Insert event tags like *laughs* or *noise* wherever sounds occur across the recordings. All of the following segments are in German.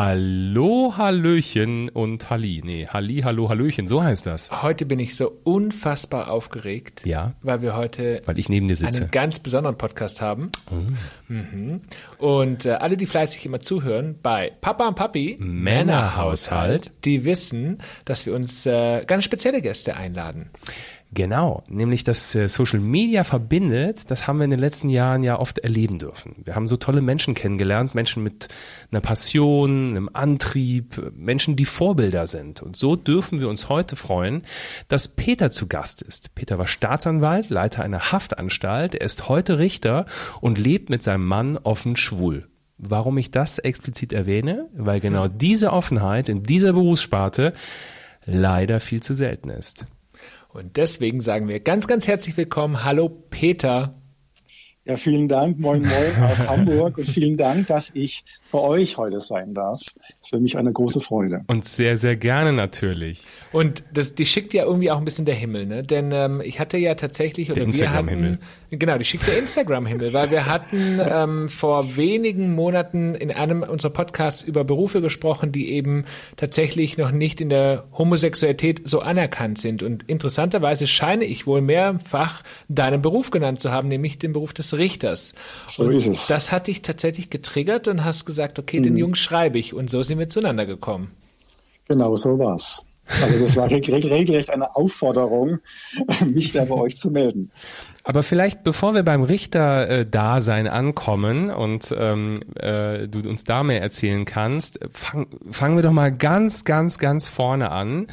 Hallo, Hallöchen und Halli. Nee, Halli, Hallo, Hallöchen, so heißt das. Heute bin ich so unfassbar aufgeregt. Ja. Weil wir heute Weil ich neben dir sitze. einen ganz besonderen Podcast haben. Mhm. Und äh, alle, die fleißig immer zuhören, bei Papa und Papi Männerhaushalt. die wissen, dass wir uns äh, ganz spezielle Gäste einladen. Genau, nämlich das äh, Social Media verbindet, das haben wir in den letzten Jahren ja oft erleben dürfen. Wir haben so tolle Menschen kennengelernt, Menschen mit einer Passion, einem Antrieb, äh, Menschen, die Vorbilder sind. Und so dürfen wir uns heute freuen, dass Peter zu Gast ist. Peter war Staatsanwalt, Leiter einer Haftanstalt, er ist heute Richter und lebt mit seinem Mann offen schwul. Warum ich das explizit erwähne? Weil genau diese Offenheit in dieser Berufssparte leider viel zu selten ist. Und deswegen sagen wir ganz, ganz herzlich willkommen. Hallo Peter. Ja, vielen Dank, moin moin aus *laughs* Hamburg und vielen Dank, dass ich bei euch heute sein darf. ist für mich eine große Freude. Und sehr, sehr gerne natürlich. Und das, die schickt ja irgendwie auch ein bisschen der Himmel, ne? Denn ähm, ich hatte ja tatsächlich oder Der wir hatten Instagram-Himmel. genau, die schickt der Instagram-Himmel, weil wir hatten ähm, vor wenigen Monaten in einem unserer Podcasts über Berufe gesprochen, die eben tatsächlich noch nicht in der Homosexualität so anerkannt sind. Und interessanterweise scheine ich wohl mehrfach deinen Beruf genannt zu haben, nämlich den Beruf des Richters. So und ist es. Das hat dich tatsächlich getriggert und hast gesagt, okay, Mhm. den Jungs schreibe ich. Und so sind wir zueinander gekommen. Genau so war's. Also das war reg- reg- regelrecht eine Aufforderung, *laughs* mich da bei euch zu melden. Aber vielleicht, bevor wir beim Richter-Dasein ankommen und ähm, äh, du uns da mehr erzählen kannst, fang, fangen wir doch mal ganz, ganz, ganz vorne an.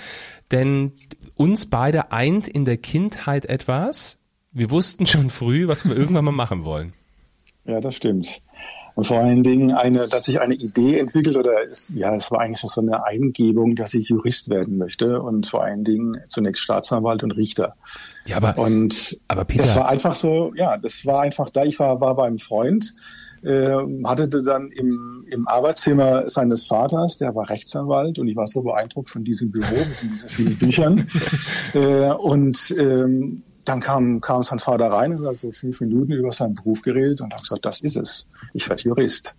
Denn uns beide eint in der Kindheit etwas. Wir wussten schon früh, was wir irgendwann mal machen wollen. Ja, das stimmt. Und vor allen Dingen eine, dass sich eine Idee entwickelt oder es, ja, es war eigentlich so eine Eingebung, dass ich Jurist werden möchte und vor allen Dingen zunächst Staatsanwalt und Richter. Ja, aber, Und aber Peter, das war einfach so, ja, das war einfach da. Ich war, war beim Freund, äh, hatte dann im, im Arbeitszimmer seines Vaters, der war Rechtsanwalt und ich war so beeindruckt von diesem Büro mit diesen vielen Büchern. *laughs* äh, und ähm, dann kam, kam sein Vater rein und hat so fünf Minuten über seinen Beruf geredet und hat gesagt, das ist es. Ich werde Jurist.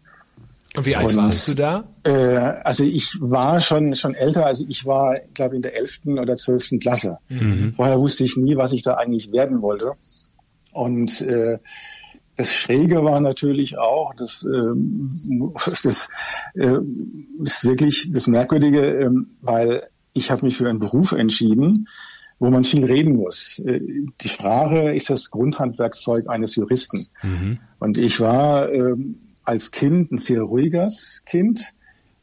Und wie alt Und- warst du da? Äh, also ich war schon schon älter, also ich war, glaube in der elften oder zwölften Klasse. Vorher wusste ich nie, was ich da eigentlich werden wollte. Und äh, das Schräge war natürlich auch, das, ähm, *laughs* das äh, ist wirklich das Merkwürdige, ähm, weil ich habe mich für einen Beruf entschieden, wo man viel reden muss. Äh, Die Sprache ist das Grundhandwerkszeug eines Juristen. Und ich war ähm, als Kind ein sehr ruhiges Kind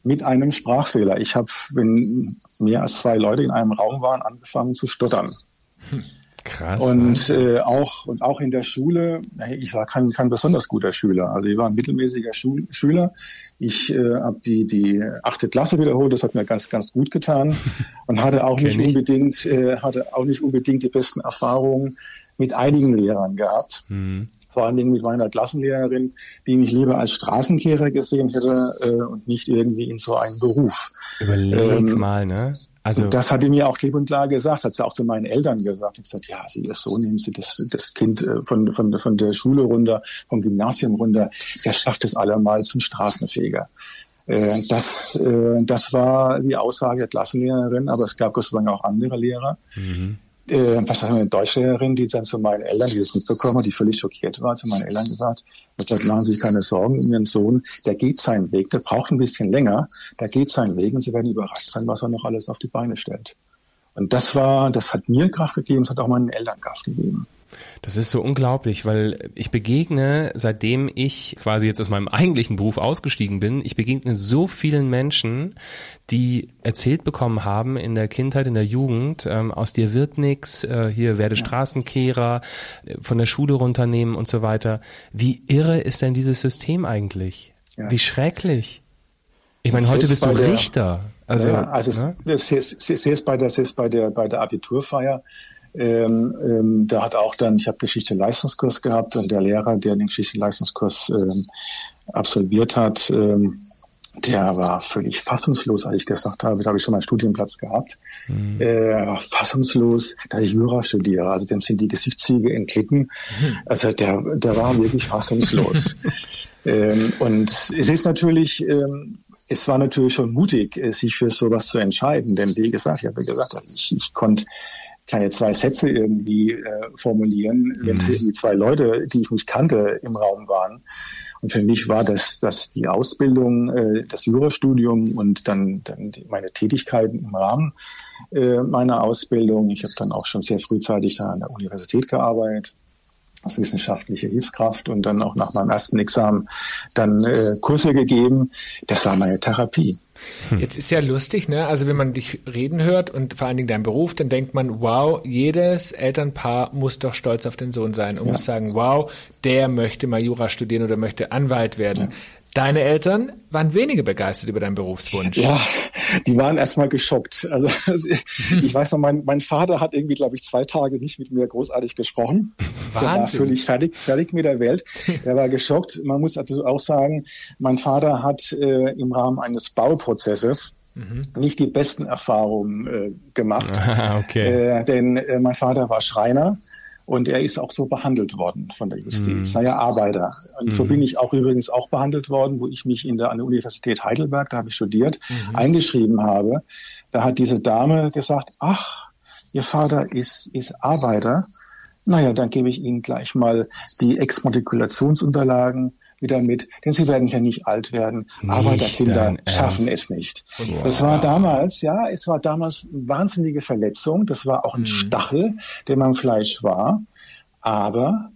mit einem Sprachfehler. Ich habe, wenn mehr als zwei Leute in einem Raum waren, angefangen zu stottern. Krass. Und äh, auch und auch in der Schule, ich war kein, kein besonders guter Schüler. Also ich war ein mittelmäßiger Schul Schüler. Ich äh, habe die die achte Klasse wiederholt. Das hat mir ganz ganz gut getan *laughs* und hatte auch nicht unbedingt äh, hatte auch nicht unbedingt die besten Erfahrungen mit einigen Lehrern gehabt. Mhm. Vor allen Dingen mit meiner Klassenlehrerin, die mich lieber als Straßenkehrer gesehen hätte äh, und nicht irgendwie in so einen Beruf. Überleg ähm, mal, ne? Also, Und das hat die mir auch klipp und klar gesagt, hat sie auch zu meinen Eltern gesagt. Ich gesagt, ja, sie ist so, nehmen Sie das, das Kind äh, von, von, von der Schule runter, vom Gymnasium runter, der schafft es allemal zum Straßenfeger. Äh, Das, äh, das war die Aussage der Klassenlehrerin, aber es gab Gott sei Dank auch andere Lehrer. Äh, was war eine Deutschlehrerin, die dann zu meinen Eltern, die das mitbekommen hat, die völlig schockiert war, zu meinen Eltern gesagt, hat gesagt, machen Sie sich keine Sorgen um Ihren Sohn, der geht seinen Weg, der braucht ein bisschen länger, der geht seinen Weg und Sie werden überrascht sein, was er noch alles auf die Beine stellt. Und das war, das hat mir Kraft gegeben, es hat auch meinen Eltern Kraft gegeben. Das ist so unglaublich, weil ich begegne, seitdem ich quasi jetzt aus meinem eigentlichen Beruf ausgestiegen bin, ich begegne so vielen Menschen, die erzählt bekommen haben in der Kindheit, in der Jugend, ähm, aus dir wird nix, äh, hier werde Straßenkehrer, äh, von der Schule runternehmen und so weiter. Wie irre ist denn dieses System eigentlich? Ja. Wie schrecklich. Ich meine, heute bist du der- Richter. Also, ja, also ne? es, es, es, es ist bei der, es ist bei der, bei der Abiturfeier, ähm, ähm, da hat auch dann, ich habe Geschichte-Leistungskurs gehabt und der Lehrer, der den Geschichte-Leistungskurs ähm, absolviert hat, ähm, der war völlig fassungslos, als ich gesagt habe, da habe ich schon meinen Studienplatz gehabt. Äh, er war fassungslos, da ich Jura studiere. Also dem sind die Gesichtszüge entglitten. Also der, der war wirklich fassungslos. *laughs* ähm, und es ist natürlich, ähm, es war natürlich schon mutig, äh, sich für sowas zu entscheiden. Denn wie gesagt, ich habe gesagt, ich, ich konnte keine zwei Sätze irgendwie äh, formulieren, wenn mhm. irgendwie zwei Leute, die ich nicht kannte, im Raum waren. Und für mich war das, das die Ausbildung, äh, das Jurastudium und dann, dann die, meine Tätigkeiten im Rahmen äh, meiner Ausbildung. Ich habe dann auch schon sehr frühzeitig da an der Universität gearbeitet als wissenschaftliche Hilfskraft und dann auch nach meinem ersten Examen dann äh, Kurse gegeben. Das war meine Therapie. Hm. Jetzt ist ja lustig, ne? Also wenn man dich reden hört und vor allen Dingen deinen Beruf, dann denkt man, wow, jedes Elternpaar muss doch stolz auf den Sohn sein und ja. muss sagen, wow, der möchte mal Jura studieren oder möchte Anwalt werden. Ja. Deine Eltern waren weniger begeistert über deinen Berufswunsch. Ja, die waren erstmal geschockt. Also *laughs* ich weiß noch, mein, mein Vater hat irgendwie, glaube ich, zwei Tage nicht mit mir großartig gesprochen. Wahnsinn. Der war völlig fertig, fertig mit der Welt. Er war geschockt. Man muss also auch sagen, mein Vater hat äh, im Rahmen eines Bauprozesses mhm. nicht die besten Erfahrungen äh, gemacht. *laughs* Ah, okay. Äh, denn äh, mein Vater war Schreiner und er ist auch so behandelt worden von der Justiz. Mhm. ja Arbeiter. Und mhm. so bin ich auch übrigens auch behandelt worden, wo ich mich in der, an der Universität Heidelberg, da habe ich studiert, mhm. eingeschrieben habe. Da hat diese Dame gesagt, ach, Ihr Vater ist, ist Arbeiter. Naja, dann gebe ich Ihnen gleich mal die Exmatrikulationsunterlagen wieder mit, denn sie werden ja nicht alt werden. Nicht Arbeiterkinder schaffen es nicht. Wow. Das war damals, ja, es war damals eine wahnsinnige Verletzung. Das war auch ein mhm. Stachel, der mein Fleisch war. Aber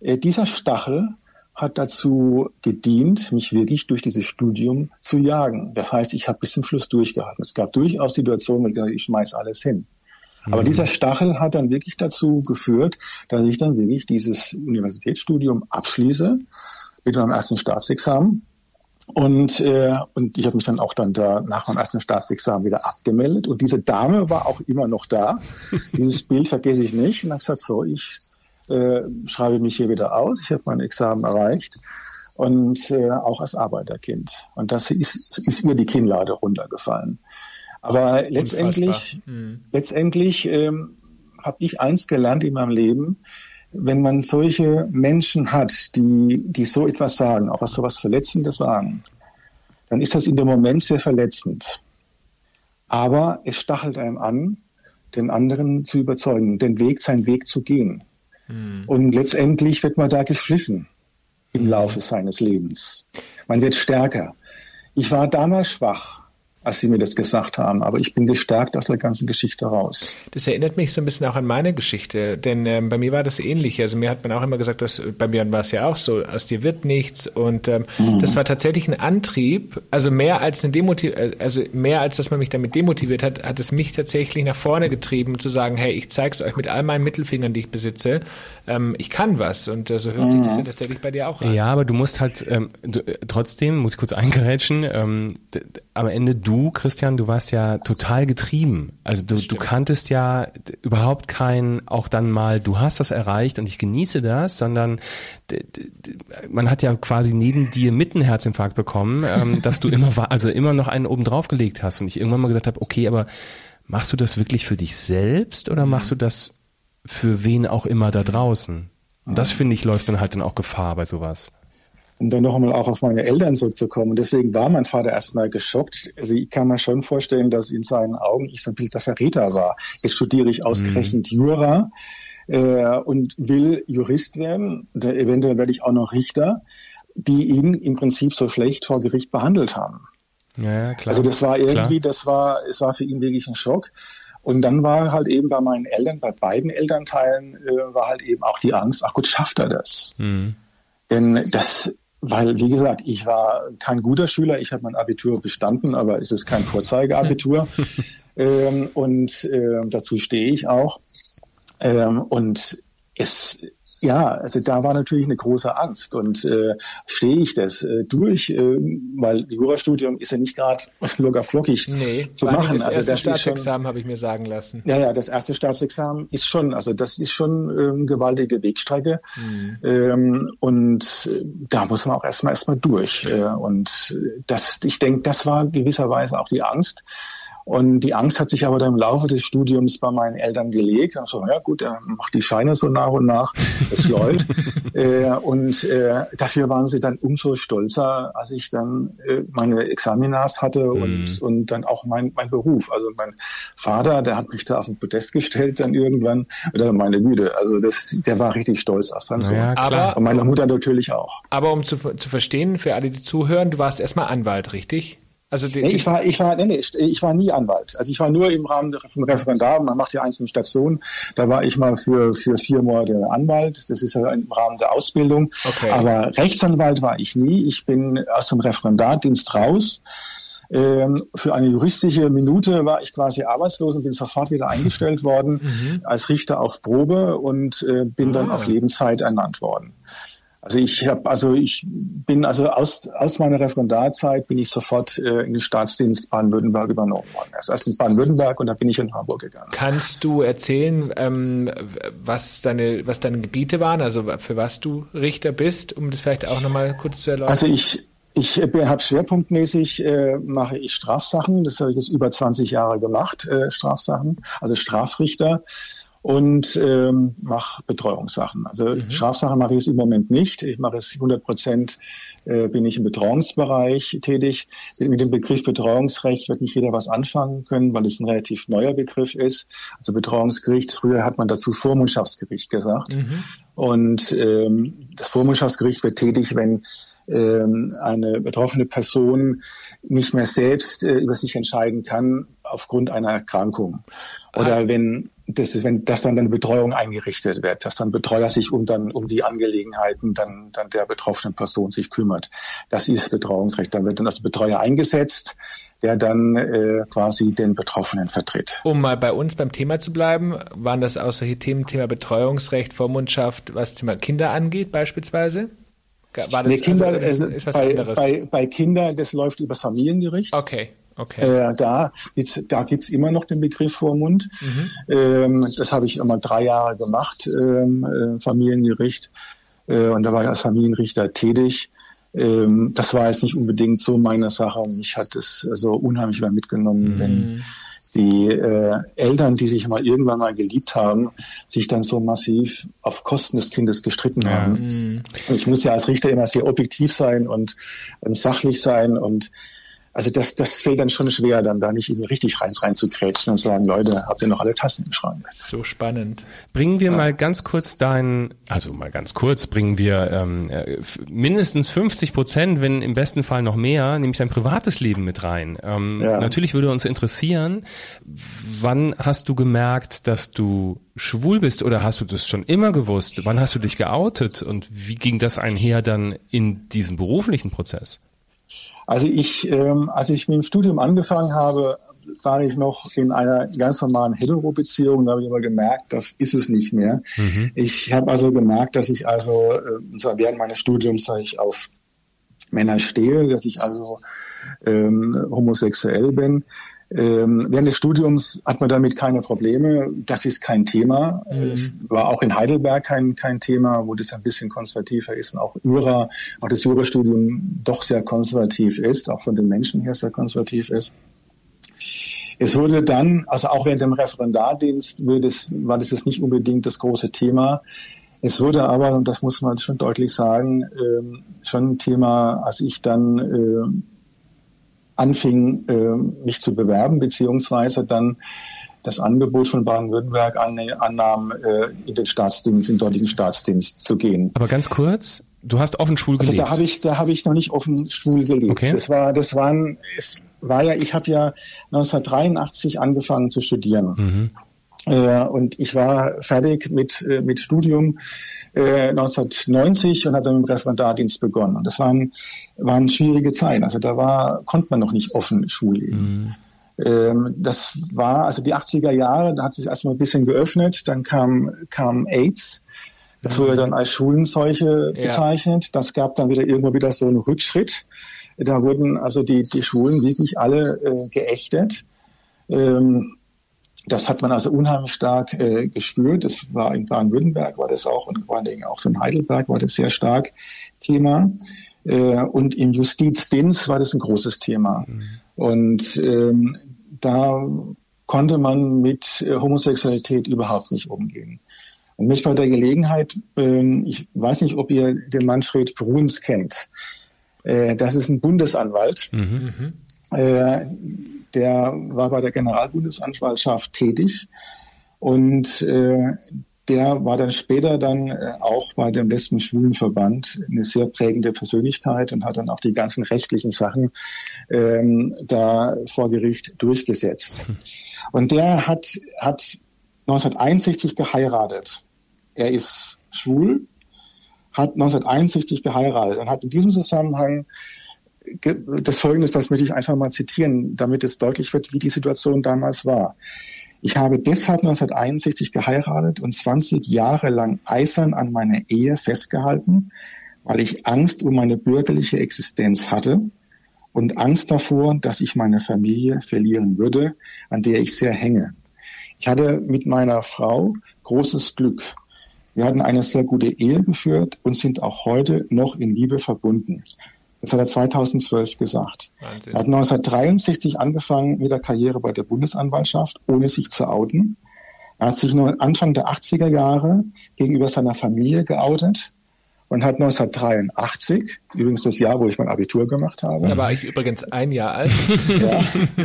äh, dieser Stachel hat dazu gedient, mich wirklich durch dieses Studium zu jagen. Das heißt, ich habe bis zum Schluss durchgehalten. Es gab durchaus Situationen, wo ich, ich schmeiß alles hin. Aber mhm. dieser Stachel hat dann wirklich dazu geführt, dass ich dann wirklich dieses Universitätsstudium abschließe mit meinem ersten Staatsexamen. Und, äh, und ich habe mich dann auch dann da nach meinem ersten Staatsexamen wieder abgemeldet. Und diese Dame war auch immer noch da. *laughs* Dieses Bild vergesse ich nicht. Und habe gesagt, so, ich äh, schreibe mich hier wieder aus. Ich habe mein Examen erreicht. Und äh, auch als Arbeiterkind. Und das ist, ist mir die Kinnlade runtergefallen. Aber letztendlich, mhm. letztendlich ähm, habe ich eins gelernt in meinem Leben, wenn man solche Menschen hat, die, die so etwas sagen, auch was so was Verletzendes sagen, dann ist das in dem Moment sehr verletzend. Aber es stachelt einem an, den anderen zu überzeugen, den Weg, seinen Weg zu gehen. Mhm. Und letztendlich wird man da geschliffen im hm. Laufe seines Lebens. Man wird stärker. Ich war damals schwach als sie mir das gesagt haben. Aber ich bin gestärkt aus der ganzen Geschichte raus. Das erinnert mich so ein bisschen auch an meine Geschichte, denn ähm, bei mir war das ähnlich. Also mir hat man auch immer gesagt, dass bei mir war es ja auch so, aus dir wird nichts. Und ähm, mhm. das war tatsächlich ein Antrieb, also mehr als eine Demotiv also mehr als dass man mich damit demotiviert hat, hat es mich tatsächlich nach vorne getrieben, zu sagen, hey, ich zeig's euch mit all meinen Mittelfingern, die ich besitze. Ähm, ich kann was. Und äh, so hört mhm. sich das ja mhm. tatsächlich bei dir auch an. Ja, aber du musst halt ähm, du, trotzdem, muss ich kurz eingerätschen, ähm, am Ende du du, Christian, du warst ja total getrieben. Also du, du kanntest ja überhaupt kein, auch dann mal, du hast was erreicht und ich genieße das, sondern man hat ja quasi neben dir mitten Herzinfarkt bekommen, ähm, *laughs* dass du immer, also immer noch einen oben drauf gelegt hast und ich irgendwann mal gesagt habe, okay, aber machst du das wirklich für dich selbst oder machst du das für wen auch immer da draußen? Und das finde ich läuft dann halt dann auch Gefahr bei sowas um dann noch einmal auch auf meine Eltern zurückzukommen. Und deswegen war mein Vater erstmal geschockt. Also ich kann mir schon vorstellen, dass in seinen Augen ich so ein Bild der Verräter war. Jetzt studiere ich ausgerechnet mhm. Jura äh, und will Jurist werden. Da eventuell werde ich auch noch Richter, die ihn im Prinzip so schlecht vor Gericht behandelt haben. Ja klar. Also das war irgendwie, klar. das war, es war für ihn wirklich ein Schock. Und dann war halt eben bei meinen Eltern, bei beiden Elternteilen, äh, war halt eben auch die Angst, ach gut, schafft er das? Mhm. Denn das, weil, wie gesagt, ich war kein guter Schüler. Ich habe mein Abitur bestanden, aber es ist kein Vorzeigeabitur. *laughs* ähm, und äh, dazu stehe ich auch. Ähm, und es, ja, also da war natürlich eine große Angst und äh, stehe ich das äh, durch, äh, weil Jurastudium ist ja nicht gerade *laughs* locker flockig nee, zu machen. Das also erste das Staatsexamen habe ich mir sagen lassen. Ja, ja, das erste Staatsexamen ist schon, also das ist schon ähm, gewaltige Wegstrecke mhm. ähm, und äh, da muss man auch erstmal erstmal durch äh, und das, ich denke, das war gewisserweise auch die Angst Und die Angst hat sich aber dann im Laufe des Studiums bei meinen Eltern gelegt. Und so, ja gut, er macht die Scheine so nach und nach, es *laughs* läuft. äh, und äh, dafür waren sie dann umso stolzer, als ich dann äh, meine Examinars hatte und, mhm. und dann auch mein, mein Beruf. Also mein Vater, der hat mich da auf den Podest gestellt dann irgendwann. Oder meine Güte, also das, der war richtig stolz auf seinen Sohn. Ja, aber, und meine Mutter natürlich auch. Aber um zu, zu verstehen, für alle, die zuhören, du warst erstmal Anwalt, richtig? Also die, nee, ich war, ich war, nee, nee, ich war nie Anwalt. Also ich war nur im Rahmen vom Referendar. Man macht ja einzelne Stationen. Da war ich mal für für vier Monate Anwalt. Das ist ja im Rahmen der Ausbildung. Okay. Aber Rechtsanwalt war ich nie. Ich bin aus dem Referendardienst raus. Ähm, für eine juristische Minute war ich quasi arbeitslos und bin sofort wieder eingestellt worden mhm. als Richter auf Probe und äh, bin ah. dann auf Lebenszeit ernannt worden. Also ich habe, also ich bin also aus, aus meiner Referendarzeit bin ich sofort äh, in den Staatsdienst Baden-Württemberg übernommen worden. Also erst in Baden-Württemberg und dann bin ich in Hamburg gegangen. Kannst du erzählen, ähm, was deine, was deine Gebiete waren, also für was du Richter bist, um das vielleicht auch nochmal kurz zu erläutern? Also ich ich habe schwerpunktmäßig äh, mache ich Strafsachen. Das habe ich jetzt über 20 Jahre gemacht, äh, Strafsachen, also Strafrichter und ähm, mache Betreuungssachen. Also mhm. Strafsachen mache ich es im Moment nicht. Ich mache es 100 Prozent äh, bin ich im Betreuungsbereich tätig. Mit dem Begriff Betreuungsrecht wird nicht jeder was anfangen können, weil es ein relativ neuer Begriff ist. Also Betreuungsgericht, früher hat man dazu Vormundschaftsgericht gesagt. Mhm. Und ähm, das Vormundschaftsgericht wird tätig, wenn ähm, eine betroffene Person nicht mehr selbst äh, über sich entscheiden kann aufgrund einer Erkrankung. Oder ah. wenn das ist, wenn das dann eine Betreuung eingerichtet wird, dass dann Betreuer sich um dann um die Angelegenheiten dann dann der betroffenen Person sich kümmert. Das ist Betreuungsrecht. Da wird dann das Betreuer eingesetzt, der dann äh, quasi den Betroffenen vertritt. Um mal bei uns beim Thema zu bleiben, waren das auch solche Themen, Thema Betreuungsrecht, Vormundschaft, was Thema Kinder angeht beispielsweise? War das, nee, Kinder, also, das ist was bei, anderes? Bei, bei Kindern, das läuft über Familiengericht. Okay. Okay. Äh, da da gibt's immer noch den Begriff Vormund. Mhm. Ähm, das habe ich immer drei Jahre gemacht, ähm, äh, Familiengericht. Äh, und da war ich als Familienrichter tätig. Ähm, das war jetzt nicht unbedingt so meine Sache. Mich hat es also unheimlich mal mitgenommen, mhm. wenn die äh, Eltern, die sich mal irgendwann mal geliebt haben, sich dann so massiv auf Kosten des Kindes gestritten ja. haben. Mhm. Ich muss ja als Richter immer sehr objektiv sein und, und sachlich sein und also das, das fällt dann schon schwer, dann da nicht irgendwie richtig rein, rein zu krätschen und sagen, Leute, habt ihr noch alle Tassen im Schrank? So spannend. Bringen wir ja. mal ganz kurz dein, also mal ganz kurz, bringen wir ähm, äh, mindestens 50 Prozent, wenn im besten Fall noch mehr, nämlich dein privates Leben mit rein. Ähm, ja. Natürlich würde uns interessieren, wann hast du gemerkt, dass du schwul bist oder hast du das schon immer gewusst? Wann hast du dich geoutet und wie ging das einher dann in diesem beruflichen Prozess? Also ich, ähm, als ich mit dem Studium angefangen habe, war ich noch in einer ganz normalen Hetero-Beziehung. Da habe ich aber gemerkt, das ist es nicht mehr. Mhm. Ich habe also gemerkt, dass ich also äh, während meines Studiums dass ich auf Männer stehe, dass ich also ähm, homosexuell bin. Ähm, während des Studiums hat man damit keine Probleme. Das ist kein Thema. Mhm. Es war auch in Heidelberg kein, kein Thema, wo das ein bisschen konservativer ist und auch Jura, auch das Jurastudium doch sehr konservativ ist, auch von den Menschen her sehr konservativ ist. Es wurde dann, also auch während dem Referendardienst wurde es, war das jetzt nicht unbedingt das große Thema. Es wurde aber, und das muss man schon deutlich sagen, äh, schon ein Thema, als ich dann äh, anfing, äh, mich zu bewerben, beziehungsweise dann das Angebot von Baden-Württemberg an, annahm, äh, in den Staatsdienst, in den dortigen Staatsdienst zu gehen. Aber ganz kurz, du hast offen schwul gelebt. Also da habe ich, da habe ich noch nicht offen schwul gelebt. Okay. Das war, das waren, es war ja, ich habe ja 1983 angefangen zu studieren. Mhm. Äh, und ich war fertig mit, äh, mit Studium äh, 1990 und habe dann mit dem Referendardienst begonnen. Und das waren, waren schwierige Zeiten. Also da war, konnte man noch nicht offen Schule. Mhm. Ähm, das war, also die 80er Jahre, da hat sich erstmal ein bisschen geöffnet, dann kam, kam AIDS. Das wurde dann als Schwulenseuche ja. bezeichnet. Das gab dann wieder irgendwo wieder so einen Rückschritt. Da wurden also die, die Schwulen wirklich alle äh, geächtet. Ähm, das hat man also unheimlich stark äh, gespürt. Das war in Baden-Württemberg, war das auch und vor allen Dingen auch so in Heidelberg war das sehr stark Thema. Äh, und im Justizdienst war das ein großes Thema. Mhm. Und ähm, da konnte man mit äh, Homosexualität überhaupt nicht umgehen. Und mich bei der Gelegenheit, ähm, ich weiß nicht, ob ihr den Manfred Bruns kennt. Äh, das ist ein Bundesanwalt. Mhm. Äh, der war bei der Generalbundesanwaltschaft tätig und äh, der war dann später dann äh, auch bei dem Lesben-Schwulen-Verband eine sehr prägende Persönlichkeit und hat dann auch die ganzen rechtlichen Sachen ähm, da vor Gericht durchgesetzt. Hm. Und der hat, hat 1961 geheiratet. Er ist schwul, hat 1961 geheiratet und hat in diesem Zusammenhang das Folgende, das möchte ich einfach mal zitieren, damit es deutlich wird, wie die Situation damals war. Ich habe deshalb 1961 geheiratet und 20 Jahre lang eisern an meiner Ehe festgehalten, weil ich Angst um meine bürgerliche Existenz hatte und Angst davor, dass ich meine Familie verlieren würde, an der ich sehr hänge. Ich hatte mit meiner Frau großes Glück. Wir hatten eine sehr gute Ehe geführt und sind auch heute noch in Liebe verbunden. Das hat er 2012 gesagt. Wahnsinn. Er hat 1963 angefangen mit der Karriere bei der Bundesanwaltschaft, ohne sich zu outen. Er hat sich nur Anfang der 80er Jahre gegenüber seiner Familie geoutet und hat 1983, übrigens das Jahr, wo ich mein Abitur gemacht habe. Da war ich übrigens ein Jahr alt. ja,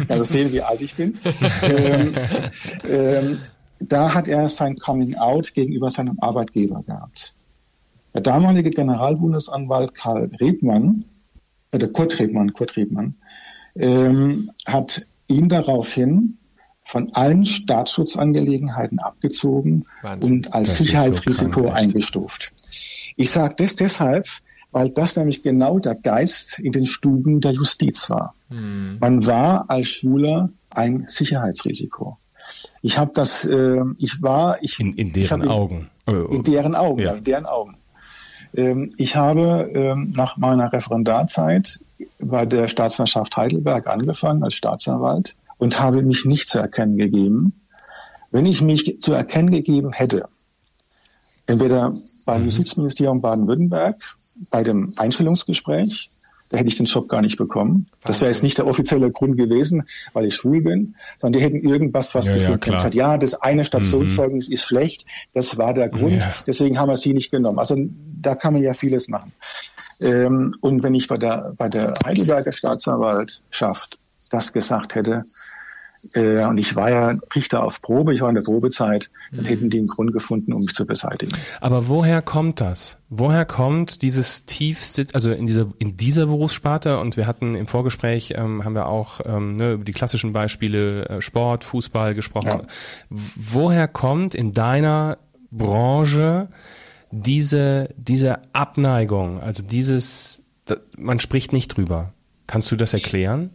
also sehen, wie alt ich bin. ähm, ähm, da hat er sein Coming Out gegenüber seinem Arbeitgeber gehabt. Der damalige Generalbundesanwalt Karl Rebmann der Kurt Rebmann, Kurt Rebmann, ähm, hat ihn daraufhin von allen Staatsschutzangelegenheiten abgezogen Wahnsinn. und als das Sicherheitsrisiko so eingestuft. Ich sage das deshalb, weil das nämlich genau der Geist in den Stuben der Justiz war. Hm. Man war als Schwuler ein Sicherheitsrisiko. Ich habe das, äh, ich war, ich in, in deren ich Augen, in deren Augen, ja. in deren Augen. Ähm, ich habe ähm, nach meiner Referendarzeit bei der Staatsanwaltschaft Heidelberg angefangen als Staatsanwalt und habe mich nicht zu erkennen gegeben. Wenn ich mich zu erkennen gegeben hätte, entweder beim mhm. Justizministerium Baden-Württemberg, bei dem Einstellungsgespräch da hätte ich den Job gar nicht bekommen. Wahnsinn. Das wäre jetzt nicht der offizielle Grund gewesen, weil ich schwul bin, sondern die hätten irgendwas was ja, gefunden. Ja, gesagt, ja, das eine Stationszeugnis mhm. ist schlecht, das war der Grund, ja. deswegen haben wir sie nicht genommen. Also da kann man ja vieles machen. Ähm, und wenn ich bei der, bei der Heidelberger Staatsanwaltschaft das gesagt hätte, äh, und ich war ja Richter auf Probe, ich war in der Probezeit, dann mhm. hätten die einen Grund gefunden, um mich zu beseitigen. Aber woher kommt das? Woher kommt dieses Tiefsitz, also in dieser, in dieser Berufssparte, und wir hatten im Vorgespräch, ähm, haben wir auch ähm, ne, über die klassischen Beispiele äh, Sport, Fußball gesprochen. Ja. Woher kommt in deiner Branche diese, diese Abneigung, also dieses, man spricht nicht drüber. Kannst du das erklären?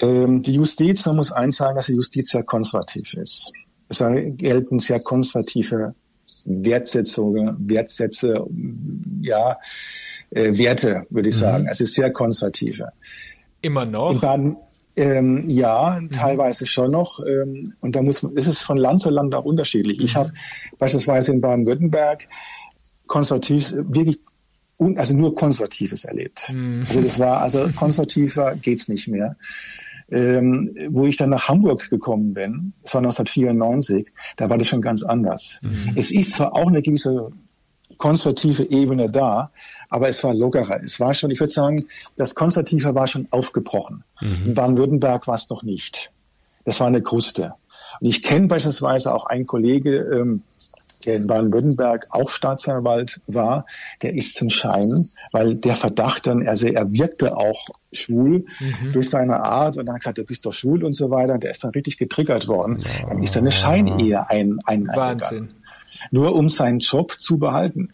Ähm, die Justiz, man muss eins sagen, dass die Justiz sehr konservativ ist. Es gelten sehr konservative Wertsätze, Wertsätze, ja, äh, Werte, würde ich mhm. sagen. Es ist sehr konservative. Immer noch? In Baden, ähm, ja, mhm. teilweise schon noch. Ähm, und da muss man, ist es von Land zu Land auch unterschiedlich. Mhm. Ich habe beispielsweise in Baden-Württemberg konservativ wirklich und also nur Konservatives erlebt. Mhm. Also das war, also *laughs* konservativer geht's nicht mehr. Ähm, wo ich dann nach Hamburg gekommen bin, das war 1994, da war das schon ganz anders. Mhm. Es ist zwar auch eine gewisse konservative Ebene da, aber es war lockerer. Es war schon, ich würde sagen, das Konservative war schon aufgebrochen. Mhm. In Baden-Württemberg war es noch nicht. Das war eine Kruste. Und ich kenne beispielsweise auch einen Kollege, ähm, der in Baden-Württemberg auch Staatsanwalt war, der ist zum Schein, weil der Verdacht dann, also er wirkte auch schwul mhm. durch seine Art und dann hat gesagt, du bist doch schwul und so weiter. Und der ist dann richtig getriggert worden. Dann ist eine Scheinehe ein, ein Wahnsinn. Nur um seinen Job zu behalten.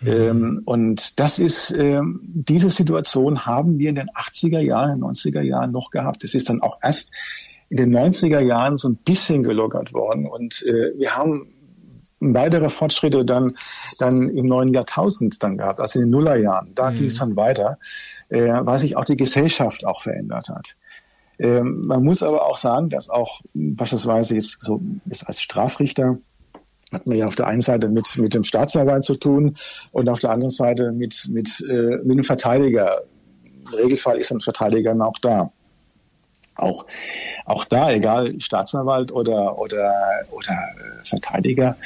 Mhm. Ähm, und das ist, ähm, diese Situation haben wir in den 80er Jahren, 90er Jahren noch gehabt. Das ist dann auch erst in den 90er Jahren so ein bisschen gelockert worden. Und äh, wir haben weitere Fortschritte dann, dann im neuen Jahrtausend dann gehabt, also in den Nullerjahren. Da mhm. ging es dann weiter, äh, weil sich auch die Gesellschaft auch verändert hat. Ähm, man muss aber auch sagen, dass auch beispielsweise jetzt so ist als Strafrichter hat man ja auf der einen Seite mit, mit dem Staatsanwalt zu tun und auf der anderen Seite mit, mit, äh, mit dem Verteidiger. Im Regelfall ist ein Verteidiger auch da. Auch, auch da, egal Staatsanwalt oder, oder, oder äh, Verteidiger,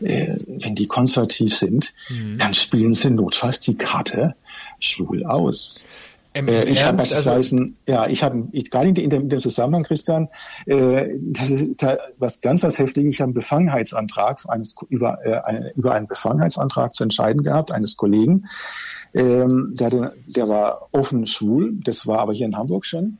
äh, wenn die konservativ sind, mhm. dann spielen sie notfalls die Karte schwul aus. Im äh, ich habe beispielsweise, also, ja, ich habe nicht in dem, in dem Zusammenhang, Christian, äh, das ist da, was ganz was heftig. Ich habe einen Befangenheitsantrag eines über äh, eine, über einen Befangenheitsantrag zu entscheiden gehabt eines Kollegen, ähm, der, der war offen schwul. Das war aber hier in Hamburg schon,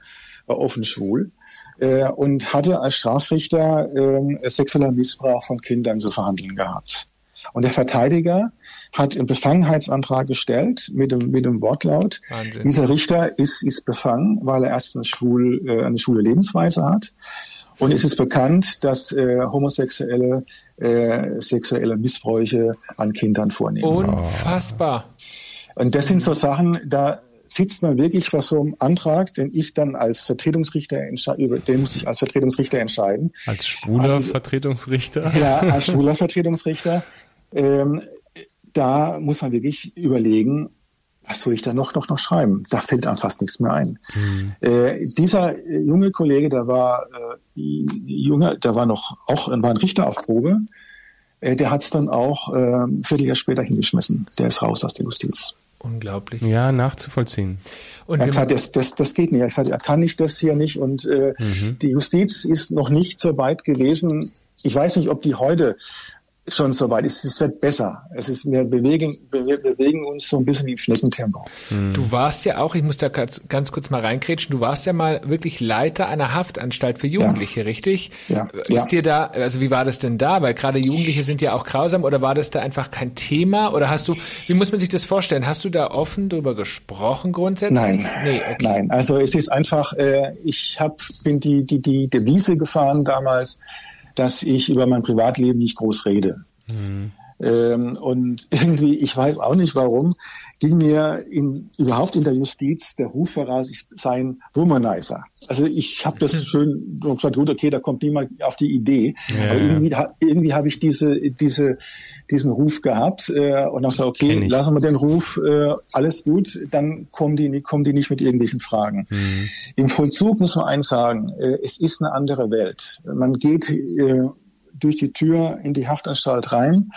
war offen schwul äh, und hatte als Strafrichter äh, sexueller Missbrauch von Kindern zu verhandeln gehabt. Und der Verteidiger hat einen Befangenheitsantrag gestellt mit dem, mit dem Wortlaut, Wahnsinn. dieser Richter ist, ist befangen, weil er erstens schwul, äh, eine schwule Lebensweise hat. Und es ist bekannt, dass äh, Homosexuelle äh, sexuelle Missbräuche an Kindern vornehmen. Unfassbar. Und das sind so Sachen, da sitzt man wirklich vor so einem Antrag, den ich dann als Vertretungsrichter über den muss ich als Vertretungsrichter entscheiden. Als schwuler also, Vertretungsrichter? *laughs* Ja, als *laughs* schwuler Vertretungsrichter. Ähm, da muss man wirklich überlegen, was soll ich da noch, noch, noch schreiben? Da fällt einem fast nichts mehr ein. Mhm. Äh, dieser junge Kollege, der war äh, junger, der war noch auch war ein Richter auf Probe. Äh, der hat es dann auch äh, ein Vierteljahr später hingeschmissen. Der ist raus aus der Justiz. Unglaublich. Ja, nachzuvollziehen. Und er hat gesagt, das, das, das geht nicht. Er hat gesagt, er kann nicht das hier nicht. Und äh, mhm. die Justiz ist noch nicht so weit gewesen. Ich weiß nicht, ob die heute schon soweit ist. Es wird besser. Es ist, wir bewegen, wir bewegen uns so ein bisschen wie im Schneckentempo. Hm. Du warst ja auch, ich muss da ganz, ganz kurz mal reinkrätschen, du warst ja mal wirklich Leiter einer Haftanstalt für Jugendliche, ja. richtig? Ja. Ist ja. dir da, also wie war das denn da? Weil gerade Jugendliche sind ja auch grausam oder war das da einfach kein Thema? Oder hast du, wie muss man sich das vorstellen? Hast du da offen drüber gesprochen grundsätzlich? Nein. Nee, okay. Nein. Also es ist einfach, äh, ich hab, bin die, die, die Devise gefahren damals, dass ich über mein Privatleben nicht groß rede. Mhm. Ähm, und *laughs* irgendwie, ich weiß auch nicht warum, ging mir in, überhaupt in der Justiz der Ruf voraus, ich sei ein Womanizer. Also ich habe das schön gesagt, gut, okay, da kommt niemand auf die Idee. Ja, Aber irgendwie, irgendwie habe ich diese, diese, diesen Ruf gehabt äh, und dann so, okay, lassen wir den Ruf, äh, alles gut, dann kommen die, kommen die nicht mit irgendwelchen Fragen. Mhm. Im Vollzug muss man eins sagen, äh, es ist eine andere Welt. Man geht äh, durch die Tür in die Haftanstalt rein.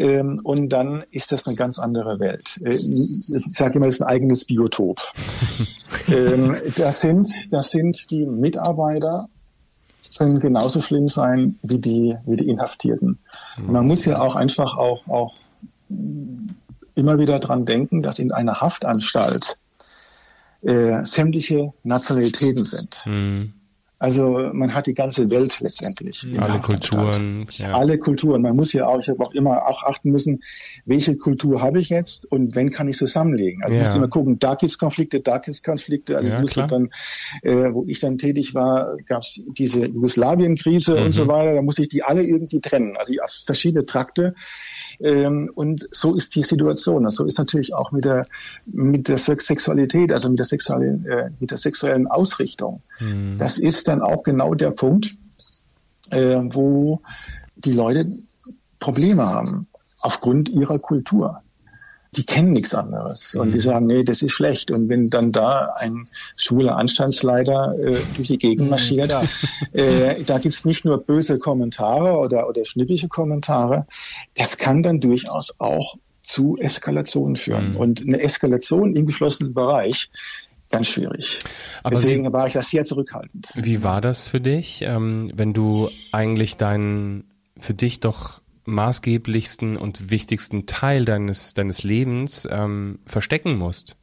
Ähm, und dann ist das eine ganz andere Welt. Äh, ich sage immer, das ist ein eigenes Biotop. *laughs* ähm, das, sind, das sind die Mitarbeiter, können genauso schlimm sein wie die, wie die Inhaftierten. Und man muss ja auch einfach auch, auch immer wieder dran denken, dass in einer Haftanstalt äh, sämtliche Nationalitäten sind. Mhm. Also man hat die ganze Welt letztendlich. Alle Kulturen. Ja. Alle Kulturen. Man muss ja auch, ich habe auch immer auch achten müssen, welche Kultur habe ich jetzt und wenn kann ich zusammenlegen. Also ja. ich muss immer gucken, da gibt's Konflikte, da gibt's Konflikte. Also ja, ich musste klar. dann, äh, wo ich dann tätig war, gab's diese Jugoslawien-Krise mhm. und so weiter. Da muss ich die alle irgendwie trennen. Also auf verschiedene Trakte. Ähm, und so ist die Situation. So ist natürlich auch mit der, mit der Sexualität, also mit der sexuellen, äh, mit der sexuellen Ausrichtung. Mhm. Das ist dann auch genau der Punkt, äh, wo die Leute Probleme haben aufgrund ihrer Kultur die kennen nichts anderes. Und die mhm. sagen, nee, das ist schlecht. Und wenn dann da ein schwuler Anstandsleiter äh, durch die Gegend mhm, marschiert, äh, da gibt's nicht nur böse Kommentare oder, oder schnippige Kommentare, das kann dann durchaus auch zu Eskalationen führen. Mhm. Und eine Eskalation im geschlossenen Bereich, ganz schwierig. Aber Deswegen wie, war ich da sehr zurückhaltend. Wie war das für dich, ähm, wenn du eigentlich deinen für dich doch maßgeblichsten und wichtigsten Teil deines, deines Lebens ähm, verstecken musst?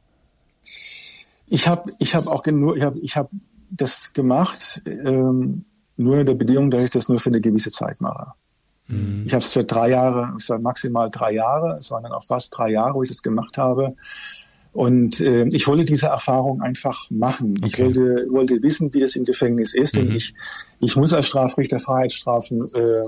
Ich habe ich hab auch nur, ich habe ich hab das gemacht, ähm, nur in der Bedingung, dass ich das nur für eine gewisse Zeit mache. Mhm. Ich habe es für drei Jahre, ich sage maximal drei Jahre, es waren dann auch fast drei Jahre, wo ich das gemacht habe. Und äh, ich wollte diese Erfahrung einfach machen. Okay. Ich wollte, wollte wissen, wie das im Gefängnis ist. Mhm. Denn ich, ich muss als Strafrichter Freiheitsstrafen äh, äh,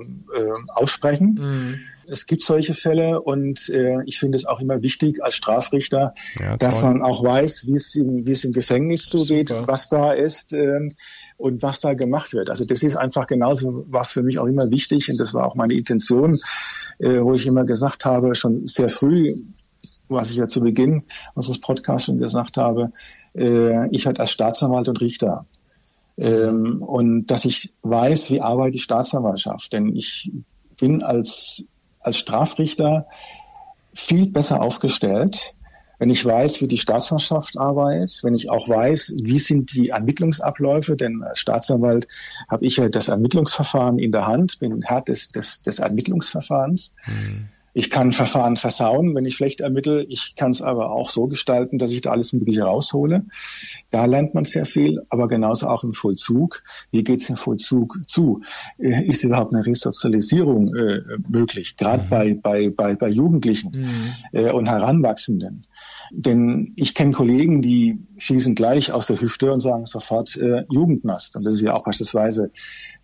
aussprechen. Mhm. Es gibt solche Fälle und äh, ich finde es auch immer wichtig als Strafrichter, ja, dass man auch weiß, wie es im, wie es im Gefängnis zugeht, Super. was da ist äh, und was da gemacht wird. Also das ist einfach genauso was für mich auch immer wichtig und das war auch meine Intention, äh, wo ich immer gesagt habe, schon sehr früh, was ich ja zu Beginn unseres Podcasts schon gesagt habe, äh, ich halt als Staatsanwalt und Richter Ähm, und dass ich weiß, wie arbeitet die Staatsanwaltschaft. Denn ich bin als, als Strafrichter viel besser aufgestellt, wenn ich weiß, wie die Staatsanwaltschaft arbeitet, wenn ich auch weiß, wie sind die Ermittlungsabläufe, denn als Staatsanwalt habe ich ja das Ermittlungsverfahren in der Hand, bin Herr des, des, des Ermittlungsverfahrens. Mhm. Ich kann Verfahren versauen, wenn ich schlecht ermittle. Ich kann es aber auch so gestalten, dass ich da alles Mögliche raushole. Da lernt man sehr viel, aber genauso auch im Vollzug. Wie geht es im Vollzug zu? Äh, ist überhaupt eine Resozialisierung äh, möglich? Gerade mhm. bei, bei, bei, bei Jugendlichen mhm. äh, und Heranwachsenden. Denn ich kenne Kollegen, die schießen gleich aus der Hüfte und sagen sofort äh, Jugendnast. Und das ist ja auch beispielsweise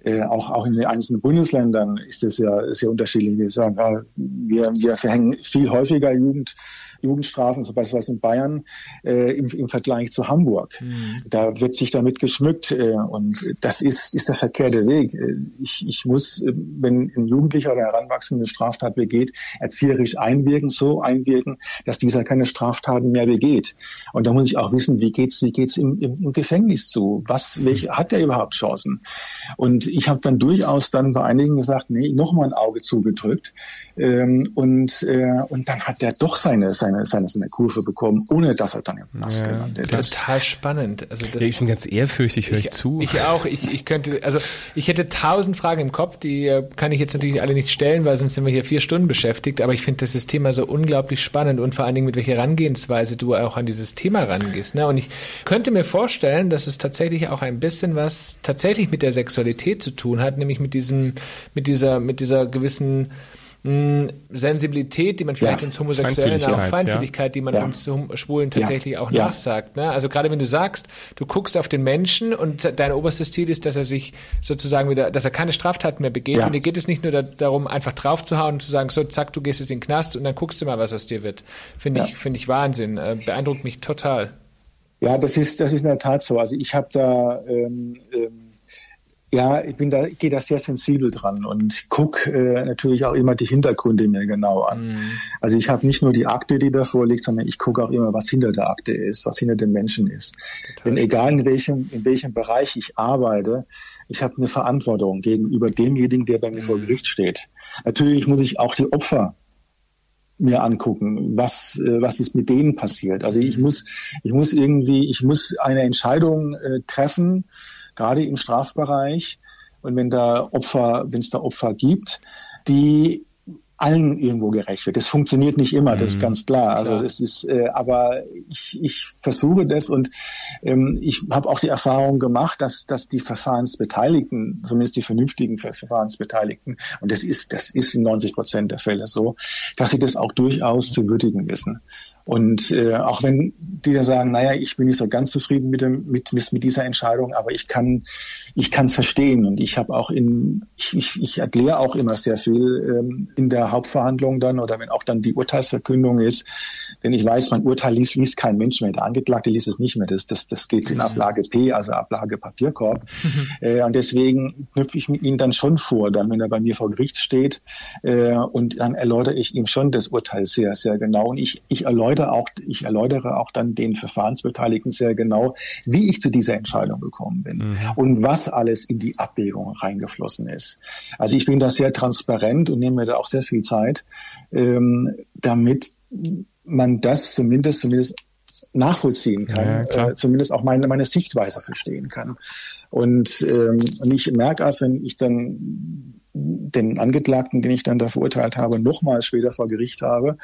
äh, auch, auch in den einzelnen Bundesländern ist es ja sehr unterschiedlich. Wir sagen, wir, wir verhängen viel häufiger Jugend, Jugendstrafen, so beispielsweise in Bayern, äh, im, im Vergleich zu Hamburg. Mhm. Da wird sich damit geschmückt äh, und das ist, ist der verkehrte Weg. Ich, ich muss, äh, wenn ein Jugendlicher oder Heranwachsende eine Straftat begeht, erzieherisch einwirken, so einwirken, dass dieser keine Straftaten mehr begeht. Und da muss ich auch wissen, wie geht's, wie geht's im, im, im Gefängnis zu? Was, welche, hat er überhaupt Chancen? Und ich habe dann durchaus dann bei einigen gesagt, nee, noch mal ein Auge zugedrückt. Ähm, und, äh, und dann hat er doch seine, seine, seine, seine Kurve bekommen, ohne dass er dann im Knast ja, gelandet ist. Total spannend. Also das, ja, ich bin ganz ehrfürchtig, höre ich, ich, zu. Ich auch. Ich, ich könnte, also ich hätte tausend Fragen im Kopf, die äh, kann ich jetzt natürlich alle nicht stellen, weil sonst sind wir hier vier Stunden beschäftigt. Aber ich finde das Thema so unglaublich spannend und vor allen Dingen mit welcher Herangehensweise du auch an dieses Thema rangehst. Ne? Und ich könnte mir vorstellen, dass es tatsächlich auch ein bisschen was tatsächlich mit der Sexualität zu tun hat, nämlich mit diesem, mit dieser, mit dieser gewissen Sensibilität, die man vielleicht ja, uns Homosexuellen auch Feinfühligkeit, ja. die man ja. uns Schwulen tatsächlich ja. auch nachsagt. Ne? Also gerade wenn du sagst, du guckst auf den Menschen und dein oberstes Ziel ist, dass er sich sozusagen wieder, dass er keine Straftat mehr begeht. Und dir geht es nicht nur da, darum, einfach draufzuhauen und zu sagen, so zack, du gehst jetzt in den Knast und dann guckst du mal, was aus dir wird. Finde ich, finde ich Wahnsinn. Äh, beeindruckt mich total. Ja, das ist, das ist in der Tat so. Also ich habe da ähm, ähm ja, ich bin da, ich gehe da sehr sensibel dran und guck äh, natürlich auch immer die Hintergründe mir genau an. Mhm. Also ich habe nicht nur die Akte, die da vorliegt, sondern ich gucke auch immer, was hinter der Akte ist, was hinter dem Menschen ist. Total Denn egal in welchem, in welchem Bereich ich arbeite, ich habe eine Verantwortung gegenüber demjenigen, der bei mir mhm. vor Gericht steht. Natürlich muss ich auch die Opfer mir angucken, was äh, was ist mit denen passiert. Also ich mhm. muss ich muss irgendwie ich muss eine Entscheidung äh, treffen gerade im Strafbereich. Und wenn da Opfer, wenn es da Opfer gibt, die allen irgendwo gerecht wird. Das funktioniert nicht immer, das ist mhm. ganz klar. Also das ist, äh, aber ich, ich versuche das und ähm, ich habe auch die Erfahrung gemacht, dass dass die Verfahrensbeteiligten, zumindest die vernünftigen Verfahrensbeteiligten, und das ist das ist in 90 Prozent der Fälle so, dass sie das auch durchaus zu würdigen wissen. Und äh, auch wenn die da sagen, naja, ich bin nicht so ganz zufrieden mit, dem, mit, mit dieser Entscheidung, aber ich kann ich kann es verstehen. Und ich habe auch in, ich, ich, ich erkläre auch immer sehr viel ähm, in der Hauptverhandlung dann oder wenn auch dann die Urteilsverkündung ist. Denn ich weiß, mein Urteil liest, liest kein Mensch mehr. Der Angeklagte liest es nicht mehr. Das, das, das geht in Ablage P, also Ablage Papierkorb. Mhm. Äh, und deswegen knüpfe ich mit ihm dann schon vor, dann wenn er bei mir vor Gericht steht. Äh, und dann erläutere ich ihm schon das Urteil sehr, sehr genau. Und ich, ich erläutere erläutere auch, ich erläutere auch dann den Verfahrensbeteiligten sehr genau, wie ich zu dieser Entscheidung gekommen bin mhm. und was alles in die Abwägung reingeflossen ist. Also ich bin da sehr transparent und nehme mir da auch sehr viel Zeit, ähm, damit man das zumindest, zumindest nachvollziehen kann, ja, äh, zumindest auch meine, meine Sichtweise verstehen kann. Und, ähm, und ich merke als wenn ich dann den Angeklagten, den ich dann da verurteilt habe, nochmals später vor Gericht habe,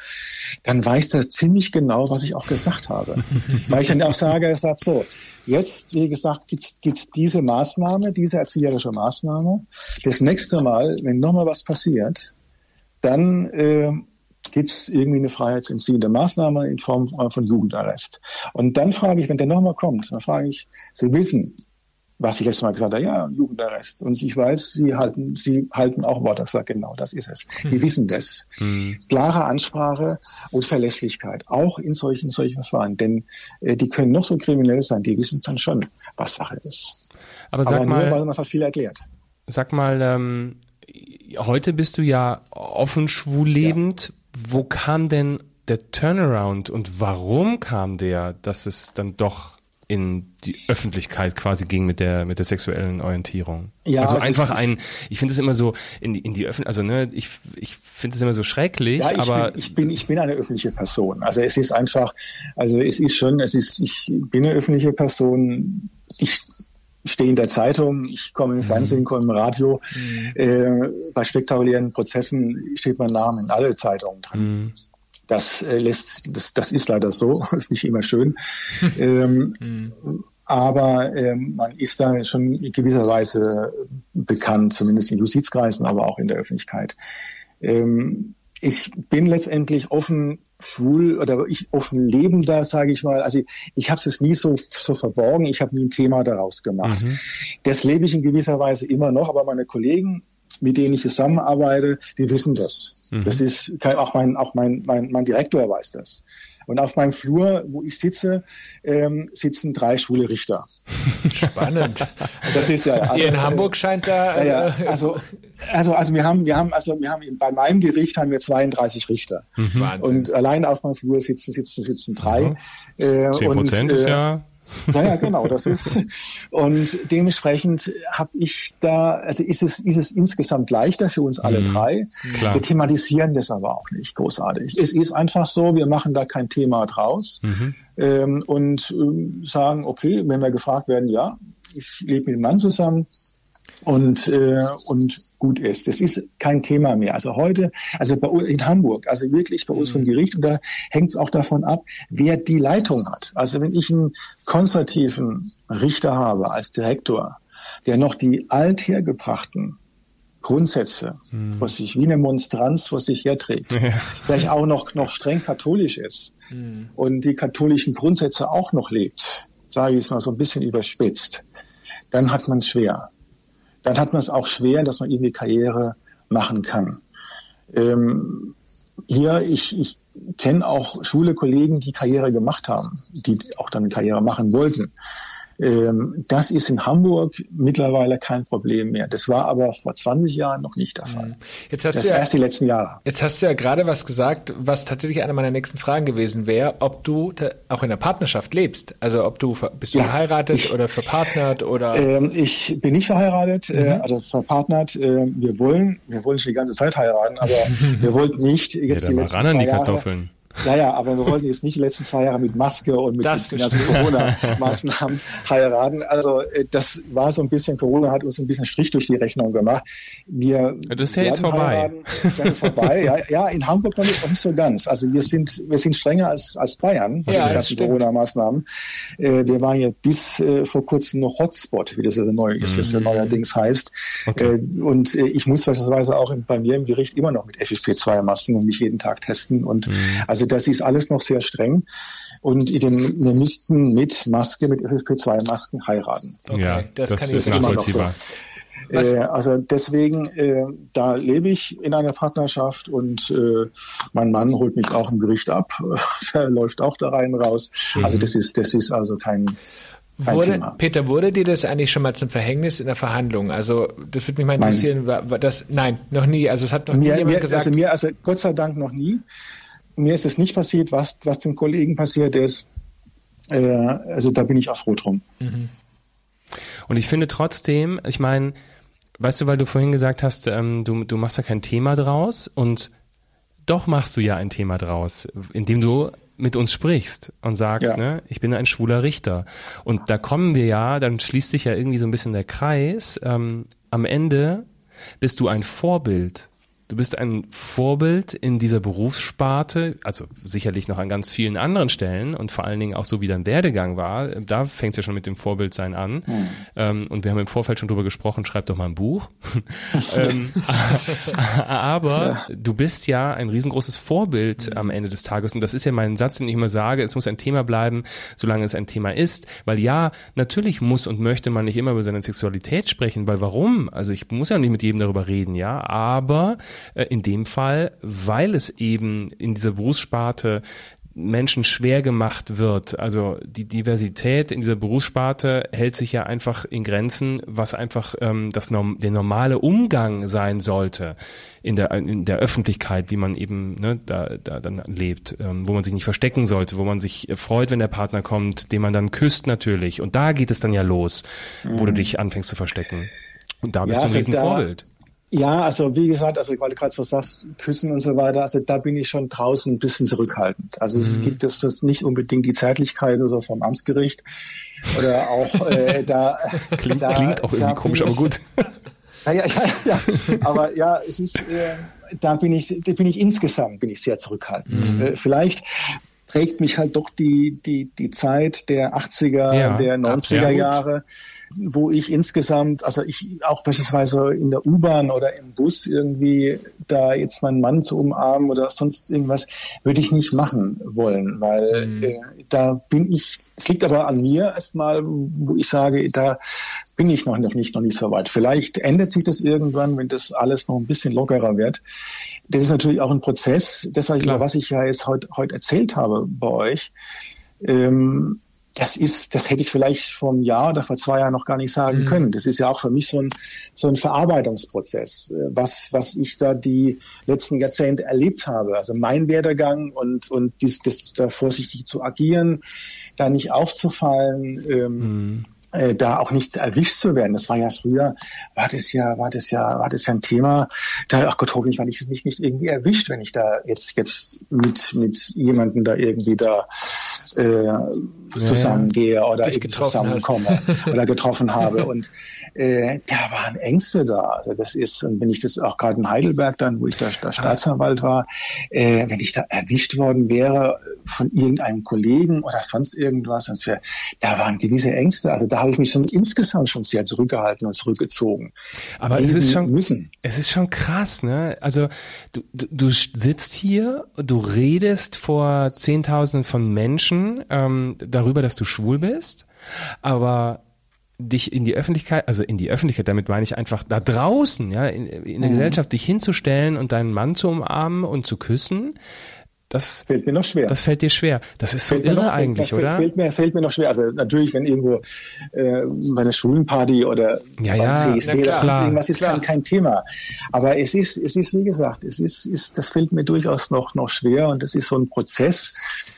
dann weiß er ziemlich genau, was ich auch gesagt habe. *laughs* Weil ich dann auch sage, er sagt so, jetzt, wie gesagt, gibt's gibt's diese Maßnahme, diese erzieherische Maßnahme. Das nächste Mal, wenn nochmal was passiert, dann äh, gibt's irgendwie eine freiheitsentziehende Maßnahme in Form von Jugendarrest. Und dann frage ich, wenn der nochmal kommt, dann frage ich, Sie wissen, was ich letztes Mal gesagt habe, ja, Jugendarrest. Und ich weiß, Sie halten, Sie halten auch Wort. Ich sage, genau, das ist es. Hm. Die wissen das. Hm. Klare Ansprache und Verlässlichkeit, auch in solchen, solchen Verfahren. Denn äh, die können noch so kriminell sein, die wissen dann schon, was Sache ist. Aber sag Aber mal, nur, weil man es halt viel erklärt. Sag mal, ähm, heute bist du ja offen schwul lebend. Ja. Wo kam denn der Turnaround und warum kam der, dass es dann doch in die Öffentlichkeit quasi ging mit der mit der sexuellen Orientierung. Ja, also einfach ein, ich finde es immer so in die in die Öffentlich, also ne, ich ich finde es immer so schrecklich, ja, ich aber bin, ich bin ich bin eine öffentliche Person. Also es ist einfach, also es ist schon, es ist ich bin eine öffentliche Person. Ich stehe in der Zeitung, ich komme im mhm. Fernsehen, komme im Radio. Mhm. Äh, bei spektakulären Prozessen steht mein Name in alle Zeitungen drin. Mhm. Das äh, lässt, das, das ist leider so, *laughs* ist nicht immer schön. ähm, mhm. *laughs* Aber ähm, man ist da schon in gewisser Weise bekannt, zumindest in Justizkreisen, aber auch in der Öffentlichkeit. Ähm, ich bin letztendlich offen schwul oder ich offen lebender, sage ich mal. Also ich, ich habe es nie so, so verborgen. Ich habe nie ein Thema daraus gemacht. Mhm. Das lebe ich in gewisser Weise immer noch, aber meine Kollegen, mit denen ich zusammenarbeite, die wissen das. Mhm. Das ist auch mein auch mein, mein mein Direktor weiß das. Und auf meinem Flur, wo ich sitze, ähm, sitzen drei schwule Richter. Spannend. *laughs* Das ist ja. Also, Hier in Hamburg scheint da. Äh, ja, ja, also, also, also wir haben, wir haben, also wir haben bei meinem Gericht haben wir 32 Richter. Mhm. Und allein auf meinem Flur sitzen, sitzen, sitzen drei. Mhm. Äh, 10 Prozent ist äh, ja ja, ja, genau, das ist. *laughs* Und dementsprechend habe ich da, also ist es, ist es insgesamt leichter für uns alle mhm, drei. Klar. Wir thematisieren das aber auch nicht großartig. Es ist einfach so, wir machen da kein Thema draus mhm. ähm, und ähm, sagen, okay, wenn wir gefragt werden, ja, ich lebe mit dem Mann zusammen und, äh, und gut ist. Das ist kein Thema mehr. Also heute, also bei, in Hamburg, also wirklich bei unserem mhm. Gericht, und da hängt es auch davon ab, wer die Leitung hat. Also wenn ich einen konservativen Richter habe als Direktor, der noch die althergebrachten Grundsätze, mhm. was sich wie eine Monstranz was sich herträgt, ja. vielleicht auch noch, noch streng katholisch ist mhm. und die katholischen Grundsätze auch noch lebt, sage ich es mal so ein bisschen überspitzt, dann hat man es schwer dann hat man es auch schwer, dass man irgendwie Karriere machen kann. Ähm, hier, ich, ich kenne auch schwule Kollegen, die Karriere gemacht haben, die auch dann Karriere machen wollten. Ähm, das ist in Hamburg mittlerweile kein Problem mehr. Das war aber vor 20 Jahren noch nicht der Fall. Mhm. Jetzt hast das du ja, erst die letzten Jahre. Jetzt hast du ja gerade was gesagt, was tatsächlich eine meiner nächsten Fragen gewesen wäre, ob du auch in der Partnerschaft lebst. Also ob du bist du ja, verheiratet ich, oder verpartnert oder? Ähm, ich bin nicht verheiratet, äh, mhm. äh, also verpartnert. Äh, wir wollen, wir wollen schon die ganze Zeit heiraten, aber *laughs* wir wollten nicht jetzt ja, die letzten ran an die Kartoffeln. Jahre, ja, ja, aber wir wollten jetzt nicht die letzten zwei Jahre mit Maske und mit den ganzen Corona-Maßnahmen heiraten. Also äh, das war so ein bisschen, Corona hat uns ein bisschen Strich durch die Rechnung gemacht. Wir das ist ja jetzt vorbei. Das ist vorbei. Ja, ja, in Hamburg noch nicht, noch nicht so ganz. Also wir sind, wir sind strenger als, als Bayern ja, den ganzen Corona-Maßnahmen. Äh, wir waren ja bis äh, vor kurzem noch Hotspot, wie das ja neu ist, mhm. neuerdings heißt. Okay. Und ich muss beispielsweise auch bei mir im Gericht immer noch mit FFP2-Masken und mich jeden Tag testen. Und mhm. also also das ist alles noch sehr streng. Und den, wir müssten mit Maske, mit FFP2-Masken heiraten. Okay, ja, das, das ist nachvollziehbar. So. Äh, also deswegen, äh, da lebe ich in einer Partnerschaft und äh, mein Mann holt mich auch im Gericht ab. *laughs* Der läuft auch da rein raus. Mhm. Also das ist, das ist also kein, kein wurde, Thema. Peter, wurde dir das eigentlich schon mal zum Verhängnis in der Verhandlung? Also das würde mich mal interessieren. War, war das, nein, noch nie. Also es hat noch mir, nie jemand mir, gesagt. Also mir, also Gott sei Dank noch nie mir ist es nicht passiert, was, was dem Kollegen passiert ist. Äh, also da bin ich auch froh drum. Mhm. Und ich finde trotzdem, ich meine, weißt du, weil du vorhin gesagt hast, ähm, du, du machst da kein Thema draus und doch machst du ja ein Thema draus, indem du mit uns sprichst und sagst, ja. ne, ich bin ein schwuler Richter. Und da kommen wir ja, dann schließt sich ja irgendwie so ein bisschen der Kreis. Ähm, am Ende bist du ein Vorbild Du bist ein Vorbild in dieser Berufssparte, also sicherlich noch an ganz vielen anderen Stellen und vor allen Dingen auch so wie dein Werdegang war. Da fängt es ja schon mit dem Vorbildsein an. Mhm. Und wir haben im Vorfeld schon drüber gesprochen, schreib doch mal ein Buch. *laughs* ähm, aber ja. du bist ja ein riesengroßes Vorbild mhm. am Ende des Tages. Und das ist ja mein Satz, den ich immer sage, es muss ein Thema bleiben, solange es ein Thema ist. Weil ja, natürlich muss und möchte man nicht immer über seine Sexualität sprechen, weil warum? Also ich muss ja nicht mit jedem darüber reden, ja, aber in dem Fall, weil es eben in dieser Berufssparte Menschen schwer gemacht wird. Also die Diversität in dieser Berufssparte hält sich ja einfach in Grenzen, was einfach ähm, das der normale Umgang sein sollte in der in der Öffentlichkeit, wie man eben ne, da, da dann lebt, ähm, wo man sich nicht verstecken sollte, wo man sich freut, wenn der Partner kommt, den man dann küsst natürlich. Und da geht es dann ja los, mhm. wo du mhm. dich anfängst zu verstecken. Und da bist ja, du ein also Riesenvorbild. Ja, also wie gesagt, also weil du gerade so sagst, Küssen und so weiter, also da bin ich schon draußen ein bisschen zurückhaltend. Also mhm. es gibt das, das nicht unbedingt die Zeitlichkeit oder so vom Amtsgericht oder auch äh, *laughs* da, klingt, da klingt auch irgendwie komisch, ich, aber gut. *laughs* Ja, ja, ja, ja, aber ja, es ist, äh, da bin ich, da bin ich insgesamt bin ich sehr zurückhaltend. Mhm. Äh, vielleicht prägt mich halt doch die die die Zeit der 80er, ja, der 90er Jahre wo ich insgesamt, also ich auch beispielsweise in der U-Bahn oder im Bus irgendwie da jetzt meinen Mann zu umarmen oder sonst irgendwas, würde ich nicht machen wollen, weil mhm. äh, da bin ich, es liegt aber an mir erstmal, wo ich sage, da bin ich noch, nicht noch nicht so weit. Vielleicht ändert sich das irgendwann, wenn das alles noch ein bisschen lockerer wird. Das ist natürlich auch ein Prozess, deshalb, was ich ja jetzt heute, heute erzählt habe bei euch. Ähm, das ist, das hätte ich vielleicht vor einem Jahr oder vor zwei Jahren noch gar nicht sagen mhm. können. Das ist ja auch für mich so ein, so ein Verarbeitungsprozess, was, was ich da die letzten Jahrzehnte erlebt habe. Also mein Werdegang und, und dies, das, da vorsichtig zu agieren, da nicht aufzufallen, ähm, mhm äh, da auch nicht erwischt zu werden. Das war ja früher, war das ja, war das ja, war das ja ein Thema. Da, ach Gott, hoffentlich war ich nicht, nicht irgendwie erwischt, wenn ich da jetzt, jetzt mit, mit jemandem da irgendwie da äh, zusammengehe ja, oder eben zusammenkomme *laughs* oder getroffen habe. Und äh, da waren Ängste da. Also das ist, und wenn ich das auch gerade in Heidelberg dann, wo ich da, da Staatsanwalt war, äh, wenn ich da erwischt worden wäre von irgendeinem Kollegen oder sonst irgendwas, sonst wäre, da waren gewisse Ängste. Also da habe ich mich schon insgesamt schon sehr zurückgehalten und zurückgezogen. Aber es ist schon, müssen. es ist schon krass, ne? Also du, du, du sitzt hier, du redest vor Zehntausenden von Menschen ähm, darüber, dass du schwul bist, aber dich in die Öffentlichkeit, also in die Öffentlichkeit, damit meine ich einfach da draußen, ja, in, in der mhm. Gesellschaft dich hinzustellen und deinen Mann zu umarmen und zu küssen, das fällt mir noch schwer. Das fällt dir schwer. Das ist so fällt irre noch, eigentlich, fällt, oder? Fällt mir, fällt mir noch schwer. Also natürlich, wenn irgendwo äh, bei einer Schulenparty oder ja, ja, CSD oder sonst irgendwas ist, kein, kein Thema. Aber es ist, es ist wie gesagt, es ist, ist, das fällt mir durchaus noch noch schwer und das ist so ein Prozess,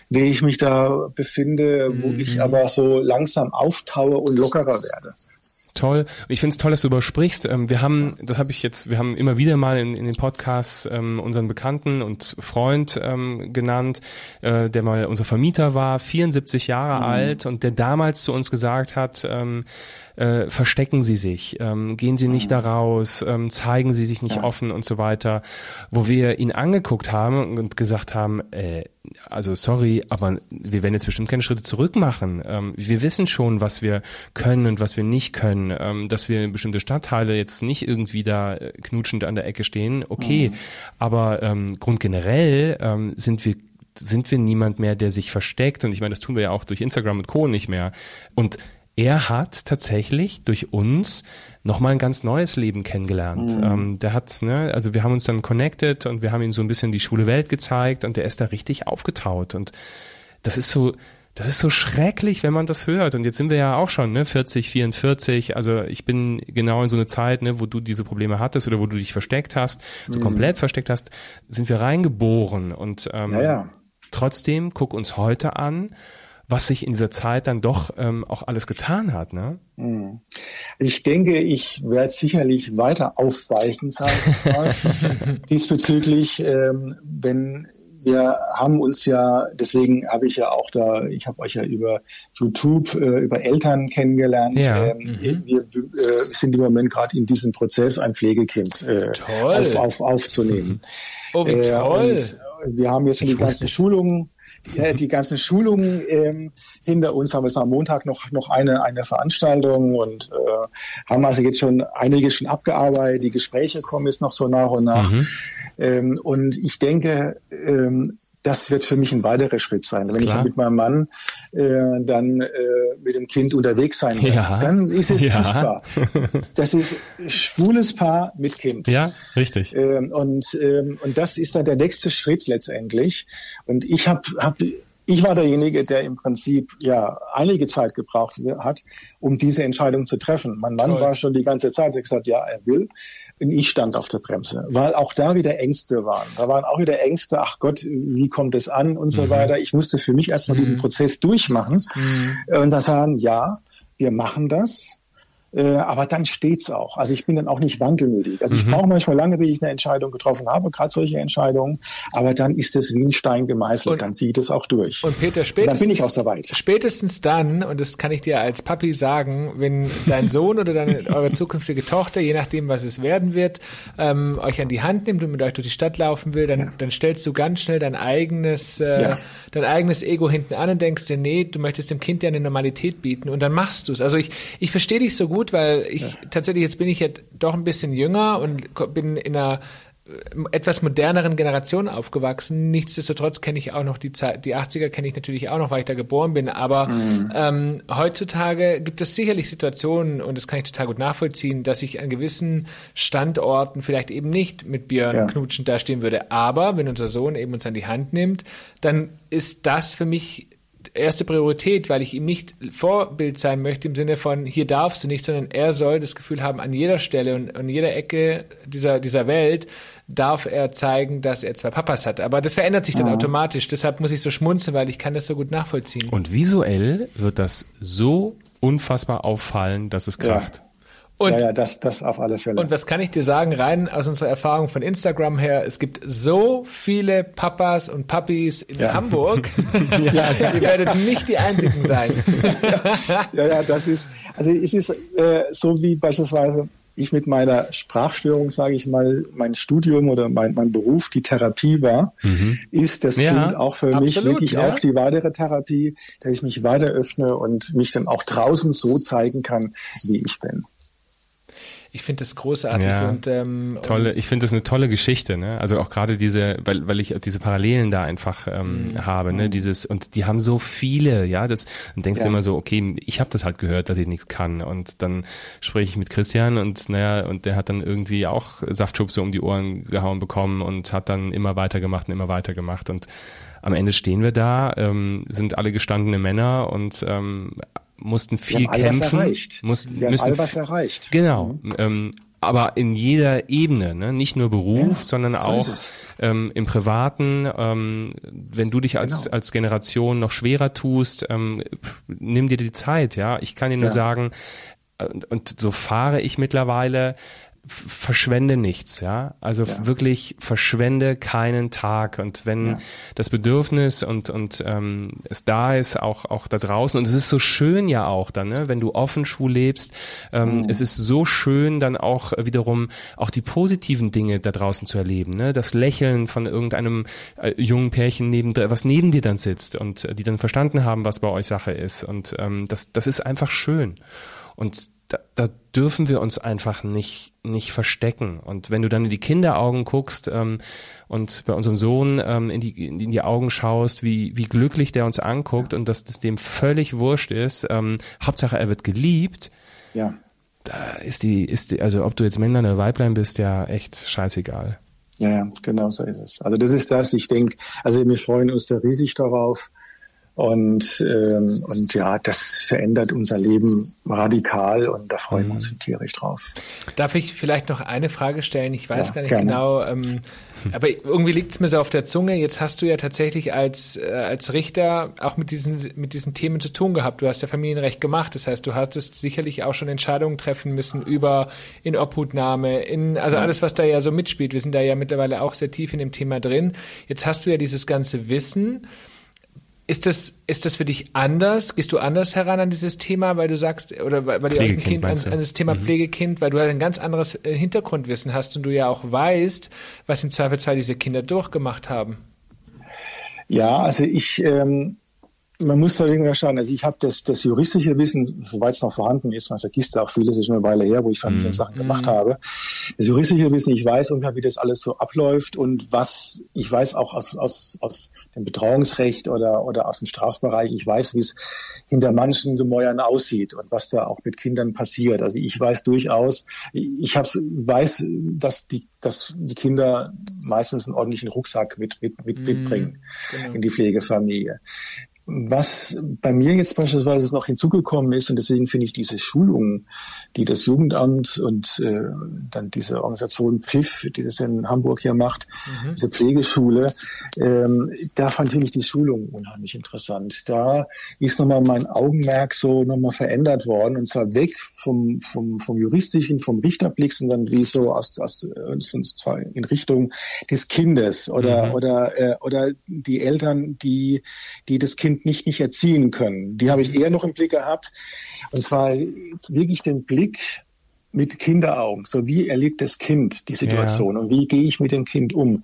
in dem ich mich da befinde, wo mhm. ich aber so langsam auftaue und lockerer werde. Toll. Und ich finde es toll, dass du übersprichst. Ähm, wir haben, das habe ich jetzt, wir haben immer wieder mal in, in den Podcasts ähm, unseren Bekannten und Freund ähm, genannt, äh, der mal unser Vermieter war, 74 Jahre mhm. alt und der damals zu uns gesagt hat, ähm, äh, verstecken Sie sich, ähm, gehen Sie nicht mhm. da raus, ähm, zeigen Sie sich nicht ja. offen und so weiter, wo wir ihn angeguckt haben und gesagt haben, äh, also sorry, aber wir werden jetzt bestimmt keine Schritte zurück machen. Ähm, wir wissen schon, was wir können und was wir nicht können, ähm, dass wir in bestimmte Stadtteile jetzt nicht irgendwie da äh, knutschend an der Ecke stehen, okay, mhm. aber ähm, grundgenerell ähm, sind wir sind wir niemand mehr, der sich versteckt und ich meine, das tun wir ja auch durch Instagram und Co. nicht mehr und er hat tatsächlich durch uns nochmal ein ganz neues Leben kennengelernt. Mhm. Ähm, der hat, ne, also wir haben uns dann connected und wir haben ihm so ein bisschen die schwule Welt gezeigt und der ist da richtig aufgetaut. Und das ist so, das ist so schrecklich, wenn man das hört. Und jetzt sind wir ja auch schon, ne, 40, 44. Also ich bin genau in so eine Zeit, ne, wo du diese Probleme hattest oder wo du dich versteckt hast, so mhm. komplett versteckt hast, sind wir reingeboren. Und ähm, ja, ja. trotzdem, guck uns heute an was sich in dieser Zeit dann doch ähm, auch alles getan hat. Ne? Hm. Ich denke, ich werde sicherlich weiter aufweichen, sage ich mal, *laughs* diesbezüglich, ähm, wenn wir haben uns ja, deswegen habe ich ja auch da, ich habe euch ja über YouTube, äh, über Eltern kennengelernt. Ja. Ähm, mhm. Wir äh, sind im Moment gerade in diesem Prozess, ein Pflegekind äh, auf, auf, aufzunehmen. Mhm. Oh, wie äh, toll. wir haben jetzt schon die ganzen Schulungen äh, die ganzen Schulungen ähm, hinter uns, haben jetzt am Montag noch, noch eine, eine Veranstaltung und äh, haben also jetzt schon einiges schon abgearbeitet. Die Gespräche kommen jetzt noch so nach und nach. Mhm. Ähm, und ich denke, ähm, das wird für mich ein weiterer Schritt sein. Wenn Klar. ich mit meinem Mann äh, dann äh, mit dem Kind unterwegs sein kann, ja. dann ist es ja. super. Das ist schwules Paar mit Kind. Ja, richtig. Ähm, und, ähm, und das ist dann der nächste Schritt letztendlich. Und ich habe hab ich war derjenige, der im Prinzip ja einige Zeit gebraucht hat, um diese Entscheidung zu treffen. Mein Mann Toll. war schon die ganze Zeit, er gesagt, ja, er will. Und ich stand auf der Bremse, weil auch da wieder Ängste waren. Da waren auch wieder Ängste, ach Gott, wie kommt es an und mhm. so weiter. Ich musste für mich erstmal mhm. diesen Prozess durchmachen mhm. und da sagen, ja, wir machen das. Äh, aber dann steht's auch. Also ich bin dann auch nicht wankelmütig. Also ich mhm. brauche manchmal lange, bis ich eine Entscheidung getroffen habe, gerade solche Entscheidungen. Aber dann ist es wie ein Stein gemeißelt. Und, dann zieht es auch durch. Und Peter, spätestens, dann bin ich auch soweit. Spätestens dann, und das kann ich dir als Papi sagen, wenn dein Sohn oder deine, *laughs* eure zukünftige Tochter, je nachdem, was es werden wird, ähm, euch an die Hand nimmt und mit euch durch die Stadt laufen will, dann, ja. dann stellst du ganz schnell dein eigenes, äh, ja. dein eigenes Ego hinten an und denkst dir, nee, du möchtest dem Kind ja eine Normalität bieten und dann machst du es. Also ich, ich verstehe dich so gut gut, weil ich ja. tatsächlich, jetzt bin ich ja doch ein bisschen jünger und bin in einer äh, etwas moderneren Generation aufgewachsen. Nichtsdestotrotz kenne ich auch noch die Zeit, die 80er kenne ich natürlich auch noch, weil ich da geboren bin. Aber mhm. ähm, heutzutage gibt es sicherlich Situationen, und das kann ich total gut nachvollziehen, dass ich an gewissen Standorten vielleicht eben nicht mit Björn ja. knutschen dastehen würde. Aber wenn unser Sohn eben uns an die Hand nimmt, dann ist das für mich erste Priorität, weil ich ihm nicht Vorbild sein möchte im Sinne von hier darfst du nicht, sondern er soll das Gefühl haben, an jeder Stelle und an jeder Ecke dieser, dieser Welt darf er zeigen, dass er zwei Papas hat. Aber das verändert sich dann ja. automatisch. Deshalb muss ich so schmunzeln, weil ich kann das so gut nachvollziehen. Und visuell wird das so unfassbar auffallen, dass es kracht. Ja. Und, ja, ja, das, das auf alle Fälle. Und was kann ich dir sagen, rein aus unserer Erfahrung von Instagram her, es gibt so viele Papas und Papis in ja. Hamburg. *laughs* ja, ja, *laughs* Ihr werdet nicht die Einzigen sein. ja, ja, das ist, also es ist äh, so wie beispielsweise ich mit meiner Sprachstörung, sage ich mal, mein Studium oder mein, mein Beruf die Therapie war, mhm. ist das ja, Kind auch für absolut, mich wirklich ja. auch die weitere Therapie, dass ich mich weiter öffne und mich dann auch draußen so zeigen kann, wie ich bin. Ich finde das großartig ja, und ähm, tolle. Und ich finde das eine tolle Geschichte. Ne? Also auch gerade diese, weil weil ich diese Parallelen da einfach ähm, mhm. habe. Ne? Dieses und die haben so viele. Ja, das dann denkst ja. du immer so, okay, ich habe das halt gehört, dass ich nichts kann und dann spreche ich mit Christian und naja und der hat dann irgendwie auch Saftschubse um die Ohren gehauen bekommen und hat dann immer weitergemacht und immer weitergemacht und am Ende stehen wir da, ähm, sind alle gestandene Männer und ähm, mussten viel wir haben kämpfen. erreicht. Mussten, wir haben all was erreicht. Genau. Mhm. Ähm, aber in jeder Ebene, ne? nicht nur Beruf, ja, sondern so auch ähm, im Privaten. Ähm, wenn du dich als genau. als Generation noch schwerer tust, ähm, nimm dir die Zeit. Ja, ich kann dir nur ja. sagen, äh, und so fahre ich mittlerweile verschwende nichts, ja. Also ja. wirklich verschwende keinen Tag. Und wenn ja. das Bedürfnis und und ähm, es da ist, auch auch da draußen. Und es ist so schön ja auch dann, ne? wenn du offen schwul lebst. Ähm, mhm. Es ist so schön dann auch wiederum auch die positiven Dinge da draußen zu erleben, ne? Das Lächeln von irgendeinem äh, jungen Pärchen neben was neben dir dann sitzt und äh, die dann verstanden haben, was bei euch Sache ist. Und ähm, das das ist einfach schön. Und da, da dürfen wir uns einfach nicht, nicht verstecken. Und wenn du dann in die Kinderaugen guckst ähm, und bei unserem Sohn ähm, in, die, in die Augen schaust, wie, wie glücklich der uns anguckt und dass das dem völlig wurscht ist, ähm, Hauptsache er wird geliebt. Ja. Da ist die, ist die, also ob du jetzt Männlein oder Weiblein bist, ja echt scheißegal. Ja, ja, genau so ist es. Also das ist das, ich denke, also wir freuen uns da riesig darauf. Und, ähm, und ja, das verändert unser Leben radikal und da freuen wir uns mhm. tierisch drauf. Darf ich vielleicht noch eine Frage stellen? Ich weiß ja, gar nicht gerne. genau, ähm, aber irgendwie liegt es mir so auf der Zunge. Jetzt hast du ja tatsächlich als, äh, als Richter auch mit diesen, mit diesen Themen zu tun gehabt. Du hast ja Familienrecht gemacht. Das heißt, du hattest sicherlich auch schon Entscheidungen treffen müssen über in Obhutnahme, in, also ja. alles, was da ja so mitspielt. Wir sind da ja mittlerweile auch sehr tief in dem Thema drin. Jetzt hast du ja dieses ganze Wissen. Ist das, ist das für dich anders? Gehst du anders heran an dieses Thema, weil du sagst, oder weil du ein Kind, an, an, das Thema mhm. Pflegekind, weil du halt ein ganz anderes äh, Hintergrundwissen hast und du ja auch weißt, was im Zweifelsfall diese Kinder durchgemacht haben? Ja, also ich, ähm, man muss da irgendwie schauen. Also ich habe das, das juristische Wissen, soweit es noch vorhanden ist, man vergisst auch vieles, ist schon eine Weile her, wo ich Familiensachen mhm. gemacht habe. das juristische Wissen, ich weiß ungefähr, wie das alles so abläuft und was, ich weiß auch aus, aus, aus dem Betreuungsrecht oder, oder aus dem Strafbereich, ich weiß, wie es hinter manchen Gemäuern aussieht und was da auch mit Kindern passiert. Also ich weiß durchaus, ich hab's, weiß, dass die, dass die Kinder meistens einen ordentlichen Rucksack mit, mit, mit, mitbringen mm, genau. in die Pflegefamilie. Was bei mir jetzt beispielsweise noch hinzugekommen ist, und deswegen finde ich diese Schulungen, die das Jugendamt und äh, dann diese Organisation PFIF, die das in Hamburg hier macht, mhm. diese Pflegeschule, ähm, da fand ich die Schulung unheimlich interessant. Da ist nochmal mein Augenmerk so nochmal verändert worden, und zwar weg vom, vom, vom juristischen, vom Richterblick, sondern wie so aus, aus äh, in Richtung des Kindes oder, mhm. oder, äh, oder die Eltern, die, die das Kind Kind nicht, nicht erziehen können. Die habe ich eher noch im Blick gehabt. Und zwar wirklich den Blick mit Kinderaugen. So wie erlebt das Kind die Situation ja. und wie gehe ich mit dem Kind um?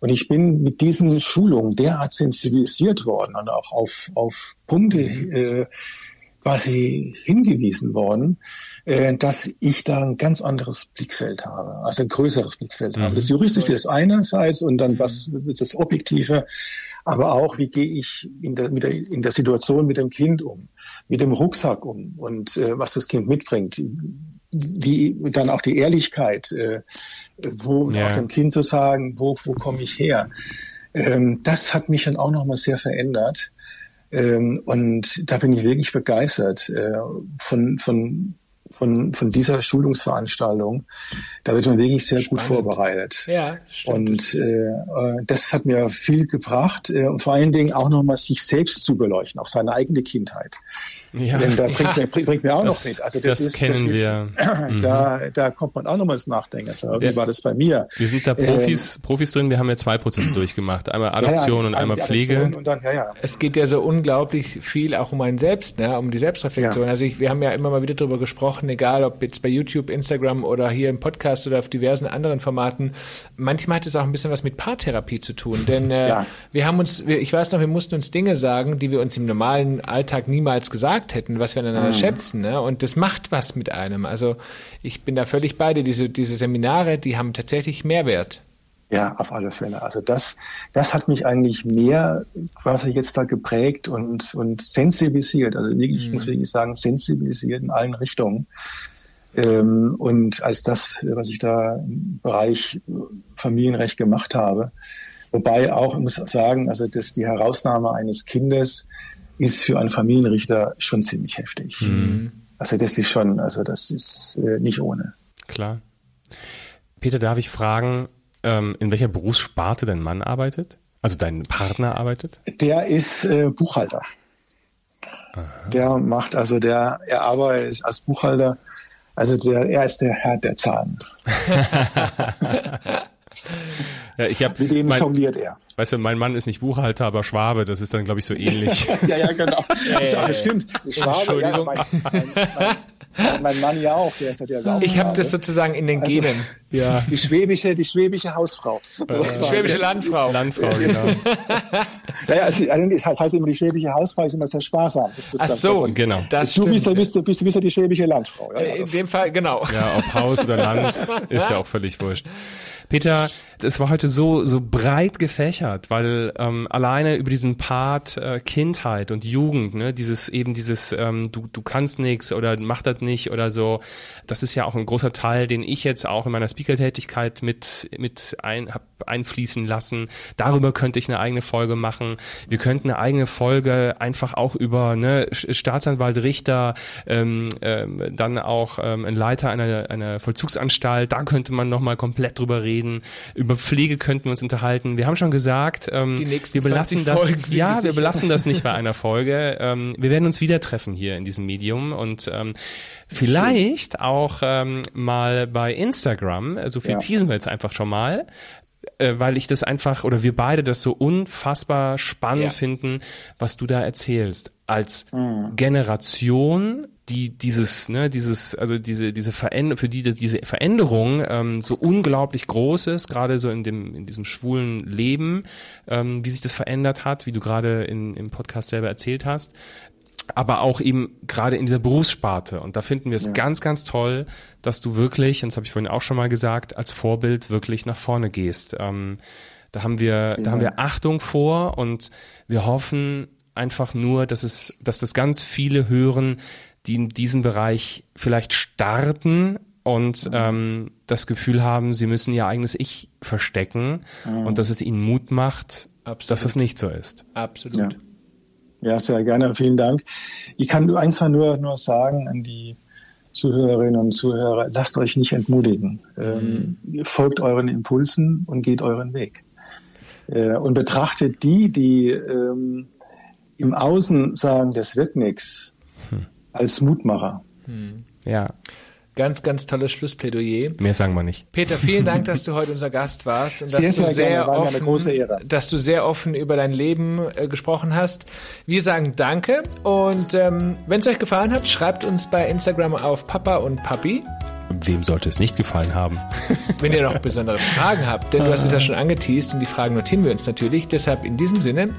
Und ich bin mit diesen Schulungen derart sensibilisiert worden und auch auf, auf Punkte mhm. äh, quasi hingewiesen worden, äh, dass ich da ein ganz anderes Blickfeld habe, also ein größeres Blickfeld mhm. habe. Das Juristische ist einerseits und dann was ist das Objektive, aber auch, wie gehe ich in der, der, in der Situation mit dem Kind um, mit dem Rucksack um und äh, was das Kind mitbringt, wie dann auch die Ehrlichkeit, äh, wo ja. auch dem Kind zu sagen, wo, wo komme ich her. Ähm, das hat mich dann auch nochmal sehr verändert. Ähm, und da bin ich wirklich begeistert äh, von, von, von, von dieser Schulungsveranstaltung. Da wird man wirklich sehr Spannend. gut vorbereitet. Ja, stimmt. Und äh, das hat mir viel gebracht äh, und vor allen Dingen auch nochmal sich selbst zu beleuchten, auch seine eigene Kindheit. Ja, Denn da bringt, ja, mir, bringt, bringt mir auch das, noch mit. Also das, das ist, kennen das ist, wir. *clears throat* Da, mhm. da kommt man auch nochmal ins Nachdenken. Also, wie war das bei mir? Wir sind da Profis, ähm, Profis drin. Wir haben ja zwei Prozesse *clears throat* durchgemacht. Einmal Adoption ja, und einmal Pflege. Und dann, es geht ja so unglaublich viel auch um einen selbst, ne? um die Selbstreflexion. Also ich, wir haben ja immer mal wieder darüber gesprochen, egal ob jetzt bei YouTube, Instagram oder hier im Podcast oder auf diversen anderen Formaten. Manchmal hat es auch ein bisschen was mit Paartherapie zu tun. Denn äh, *laughs* wir haben uns, wir, ich weiß noch, wir mussten uns Dinge sagen, die wir uns im normalen Alltag niemals gesagt gesagt hätten, was wir aneinander mhm. schätzen. Ne? Und das macht was mit einem. Also ich bin da völlig bei dir. Diese, diese Seminare, die haben tatsächlich Mehrwert. Ja, auf alle Fälle. Also das, das hat mich eigentlich mehr quasi jetzt da geprägt und, und sensibilisiert. Also wirklich, mhm. ich muss mhm. wirklich sagen, sensibilisiert in allen Richtungen. Ähm, und als das, was ich da im Bereich Familienrecht gemacht habe, wobei auch, ich muss sagen, also dass die Herausnahme eines Kindes ist für einen Familienrichter schon ziemlich heftig. Mhm. Also das ist schon, also das ist äh, nicht ohne. Klar. Peter, darf ich fragen, ähm, in welcher Berufssparte dein Mann arbeitet? Also dein Partner arbeitet? Der ist äh, Buchhalter. Aha. Der macht also der, er arbeitet als Buchhalter, also der, er ist der Herr der Zahlen. *laughs* ja, ich hab, Mit denen mein, jongliert er. Weißt du, mein Mann ist nicht Buchhalter, aber Schwabe, das ist dann, glaube ich, so ähnlich. *laughs* ja, ja, genau. *laughs* Äh, ja, stimmt. Schwabe, ja, mein, mein, mein, mein, Mann ja auch, der ist ja der auch Ich habe das sozusagen in den also, Genen. Ja. Die schwäbische, die schwäbische Hausfrau. Die schwäbische Landfrau. Landfrau, genau. ja, also, das heißt immer, die schwäbische Hausfrau ist immer sehr sparsam. Das, das Ach so, genau. Das du bist, bist, bist, bist, bist ja die schwäbische Landfrau. Ja, in dem Fall, genau. Ja, ob Haus oder Land, *laughs* ist ja auch völlig wurscht. Peter, es war heute so so breit gefächert, weil ähm, alleine über diesen Part äh, Kindheit und Jugend, ne, dieses eben dieses ähm, du du kannst nichts oder mach das nicht oder so, das ist ja auch ein großer Teil, den ich jetzt auch in meiner Speaker-Tätigkeit mit mit ein, hab einfließen lassen. Darüber könnte ich eine eigene Folge machen. Wir könnten eine eigene Folge einfach auch über ne, Staatsanwalt, Richter, ähm, ähm, dann auch ähm, ein Leiter einer einer Vollzugsanstalt. Da könnte man noch mal komplett drüber reden. Über Pflege könnten wir uns unterhalten. Wir haben schon gesagt, ähm, wir belassen das, ja, wir belassen das nicht *laughs* bei einer Folge. Ähm, wir werden uns wieder treffen hier in diesem Medium und ähm, vielleicht auch ähm, mal bei Instagram. So viel ja. teasen wir jetzt einfach schon mal äh, weil ich das einfach oder wir beide das so unfassbar spannend ja. finden, was du da erzählst. Als mhm. Generation die dieses, ne, dieses, also diese, diese Veränderung, für die diese Veränderung ähm, so unglaublich groß ist, gerade so in dem, in diesem schwulen Leben, ähm, wie sich das verändert hat, wie du gerade in, im Podcast selber erzählt hast. aber auch eben gerade in dieser Berufssparte. Und da finden wir es ja. ganz, ganz toll, dass du wirklich, und das habe ich vorhin auch schon mal gesagt, als Vorbild wirklich nach vorne gehst. Ähm, da haben wir, ja. da haben wir Achtung vor und wir hoffen einfach nur, dass es, dass das ganz viele hören, die in diesem Bereich vielleicht starten und mhm. ähm, das Gefühl haben, sie müssen ihr eigenes Ich verstecken mhm. und dass es ihnen Mut macht, Absolut. dass es nicht so ist. Absolut. Ja. Ja, sehr gerne. Vielen Dank. Ich kann einfach nur, nur sagen an die Zuhörerinnen und Zuhörer, lasst euch nicht entmutigen. Ähm, mhm. folgt euren Impulsen und geht euren Weg. Äh, und betrachtet die, die ähm, im Außen sagen, das wird nichts. Als Mutmacher. Hm. Ja. Ganz, ganz tolles Schlussplädoyer. Mehr sagen wir nicht. Peter, vielen Dank, *laughs* dass du heute unser Gast warst und sehr, dass sehr du sehr. War offen, mir eine große Ehre. dass du sehr offen über dein Leben äh, gesprochen hast. Wir sagen Danke und ähm, wenn es euch gefallen hat, schreibt uns bei Instagram auf Papa und Papi. Wem sollte es nicht gefallen haben? *laughs* Wenn ihr noch besondere Fragen habt, denn du hast es ja schon angeteased und die Fragen notieren wir uns natürlich. Deshalb in diesem Sinne,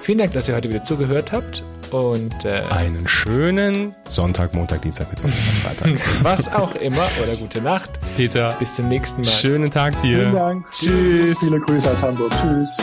vielen Dank, dass ihr heute wieder zugehört habt und äh, einen schönen Sonntag, Montag, Dienstag, Mittwoch, Freitag. *laughs* Was auch immer oder gute Nacht. Peter. Bis zum nächsten Mal. Schönen Tag dir. Vielen Dank. Tschüss. Viele Grüße aus Hamburg. Tschüss.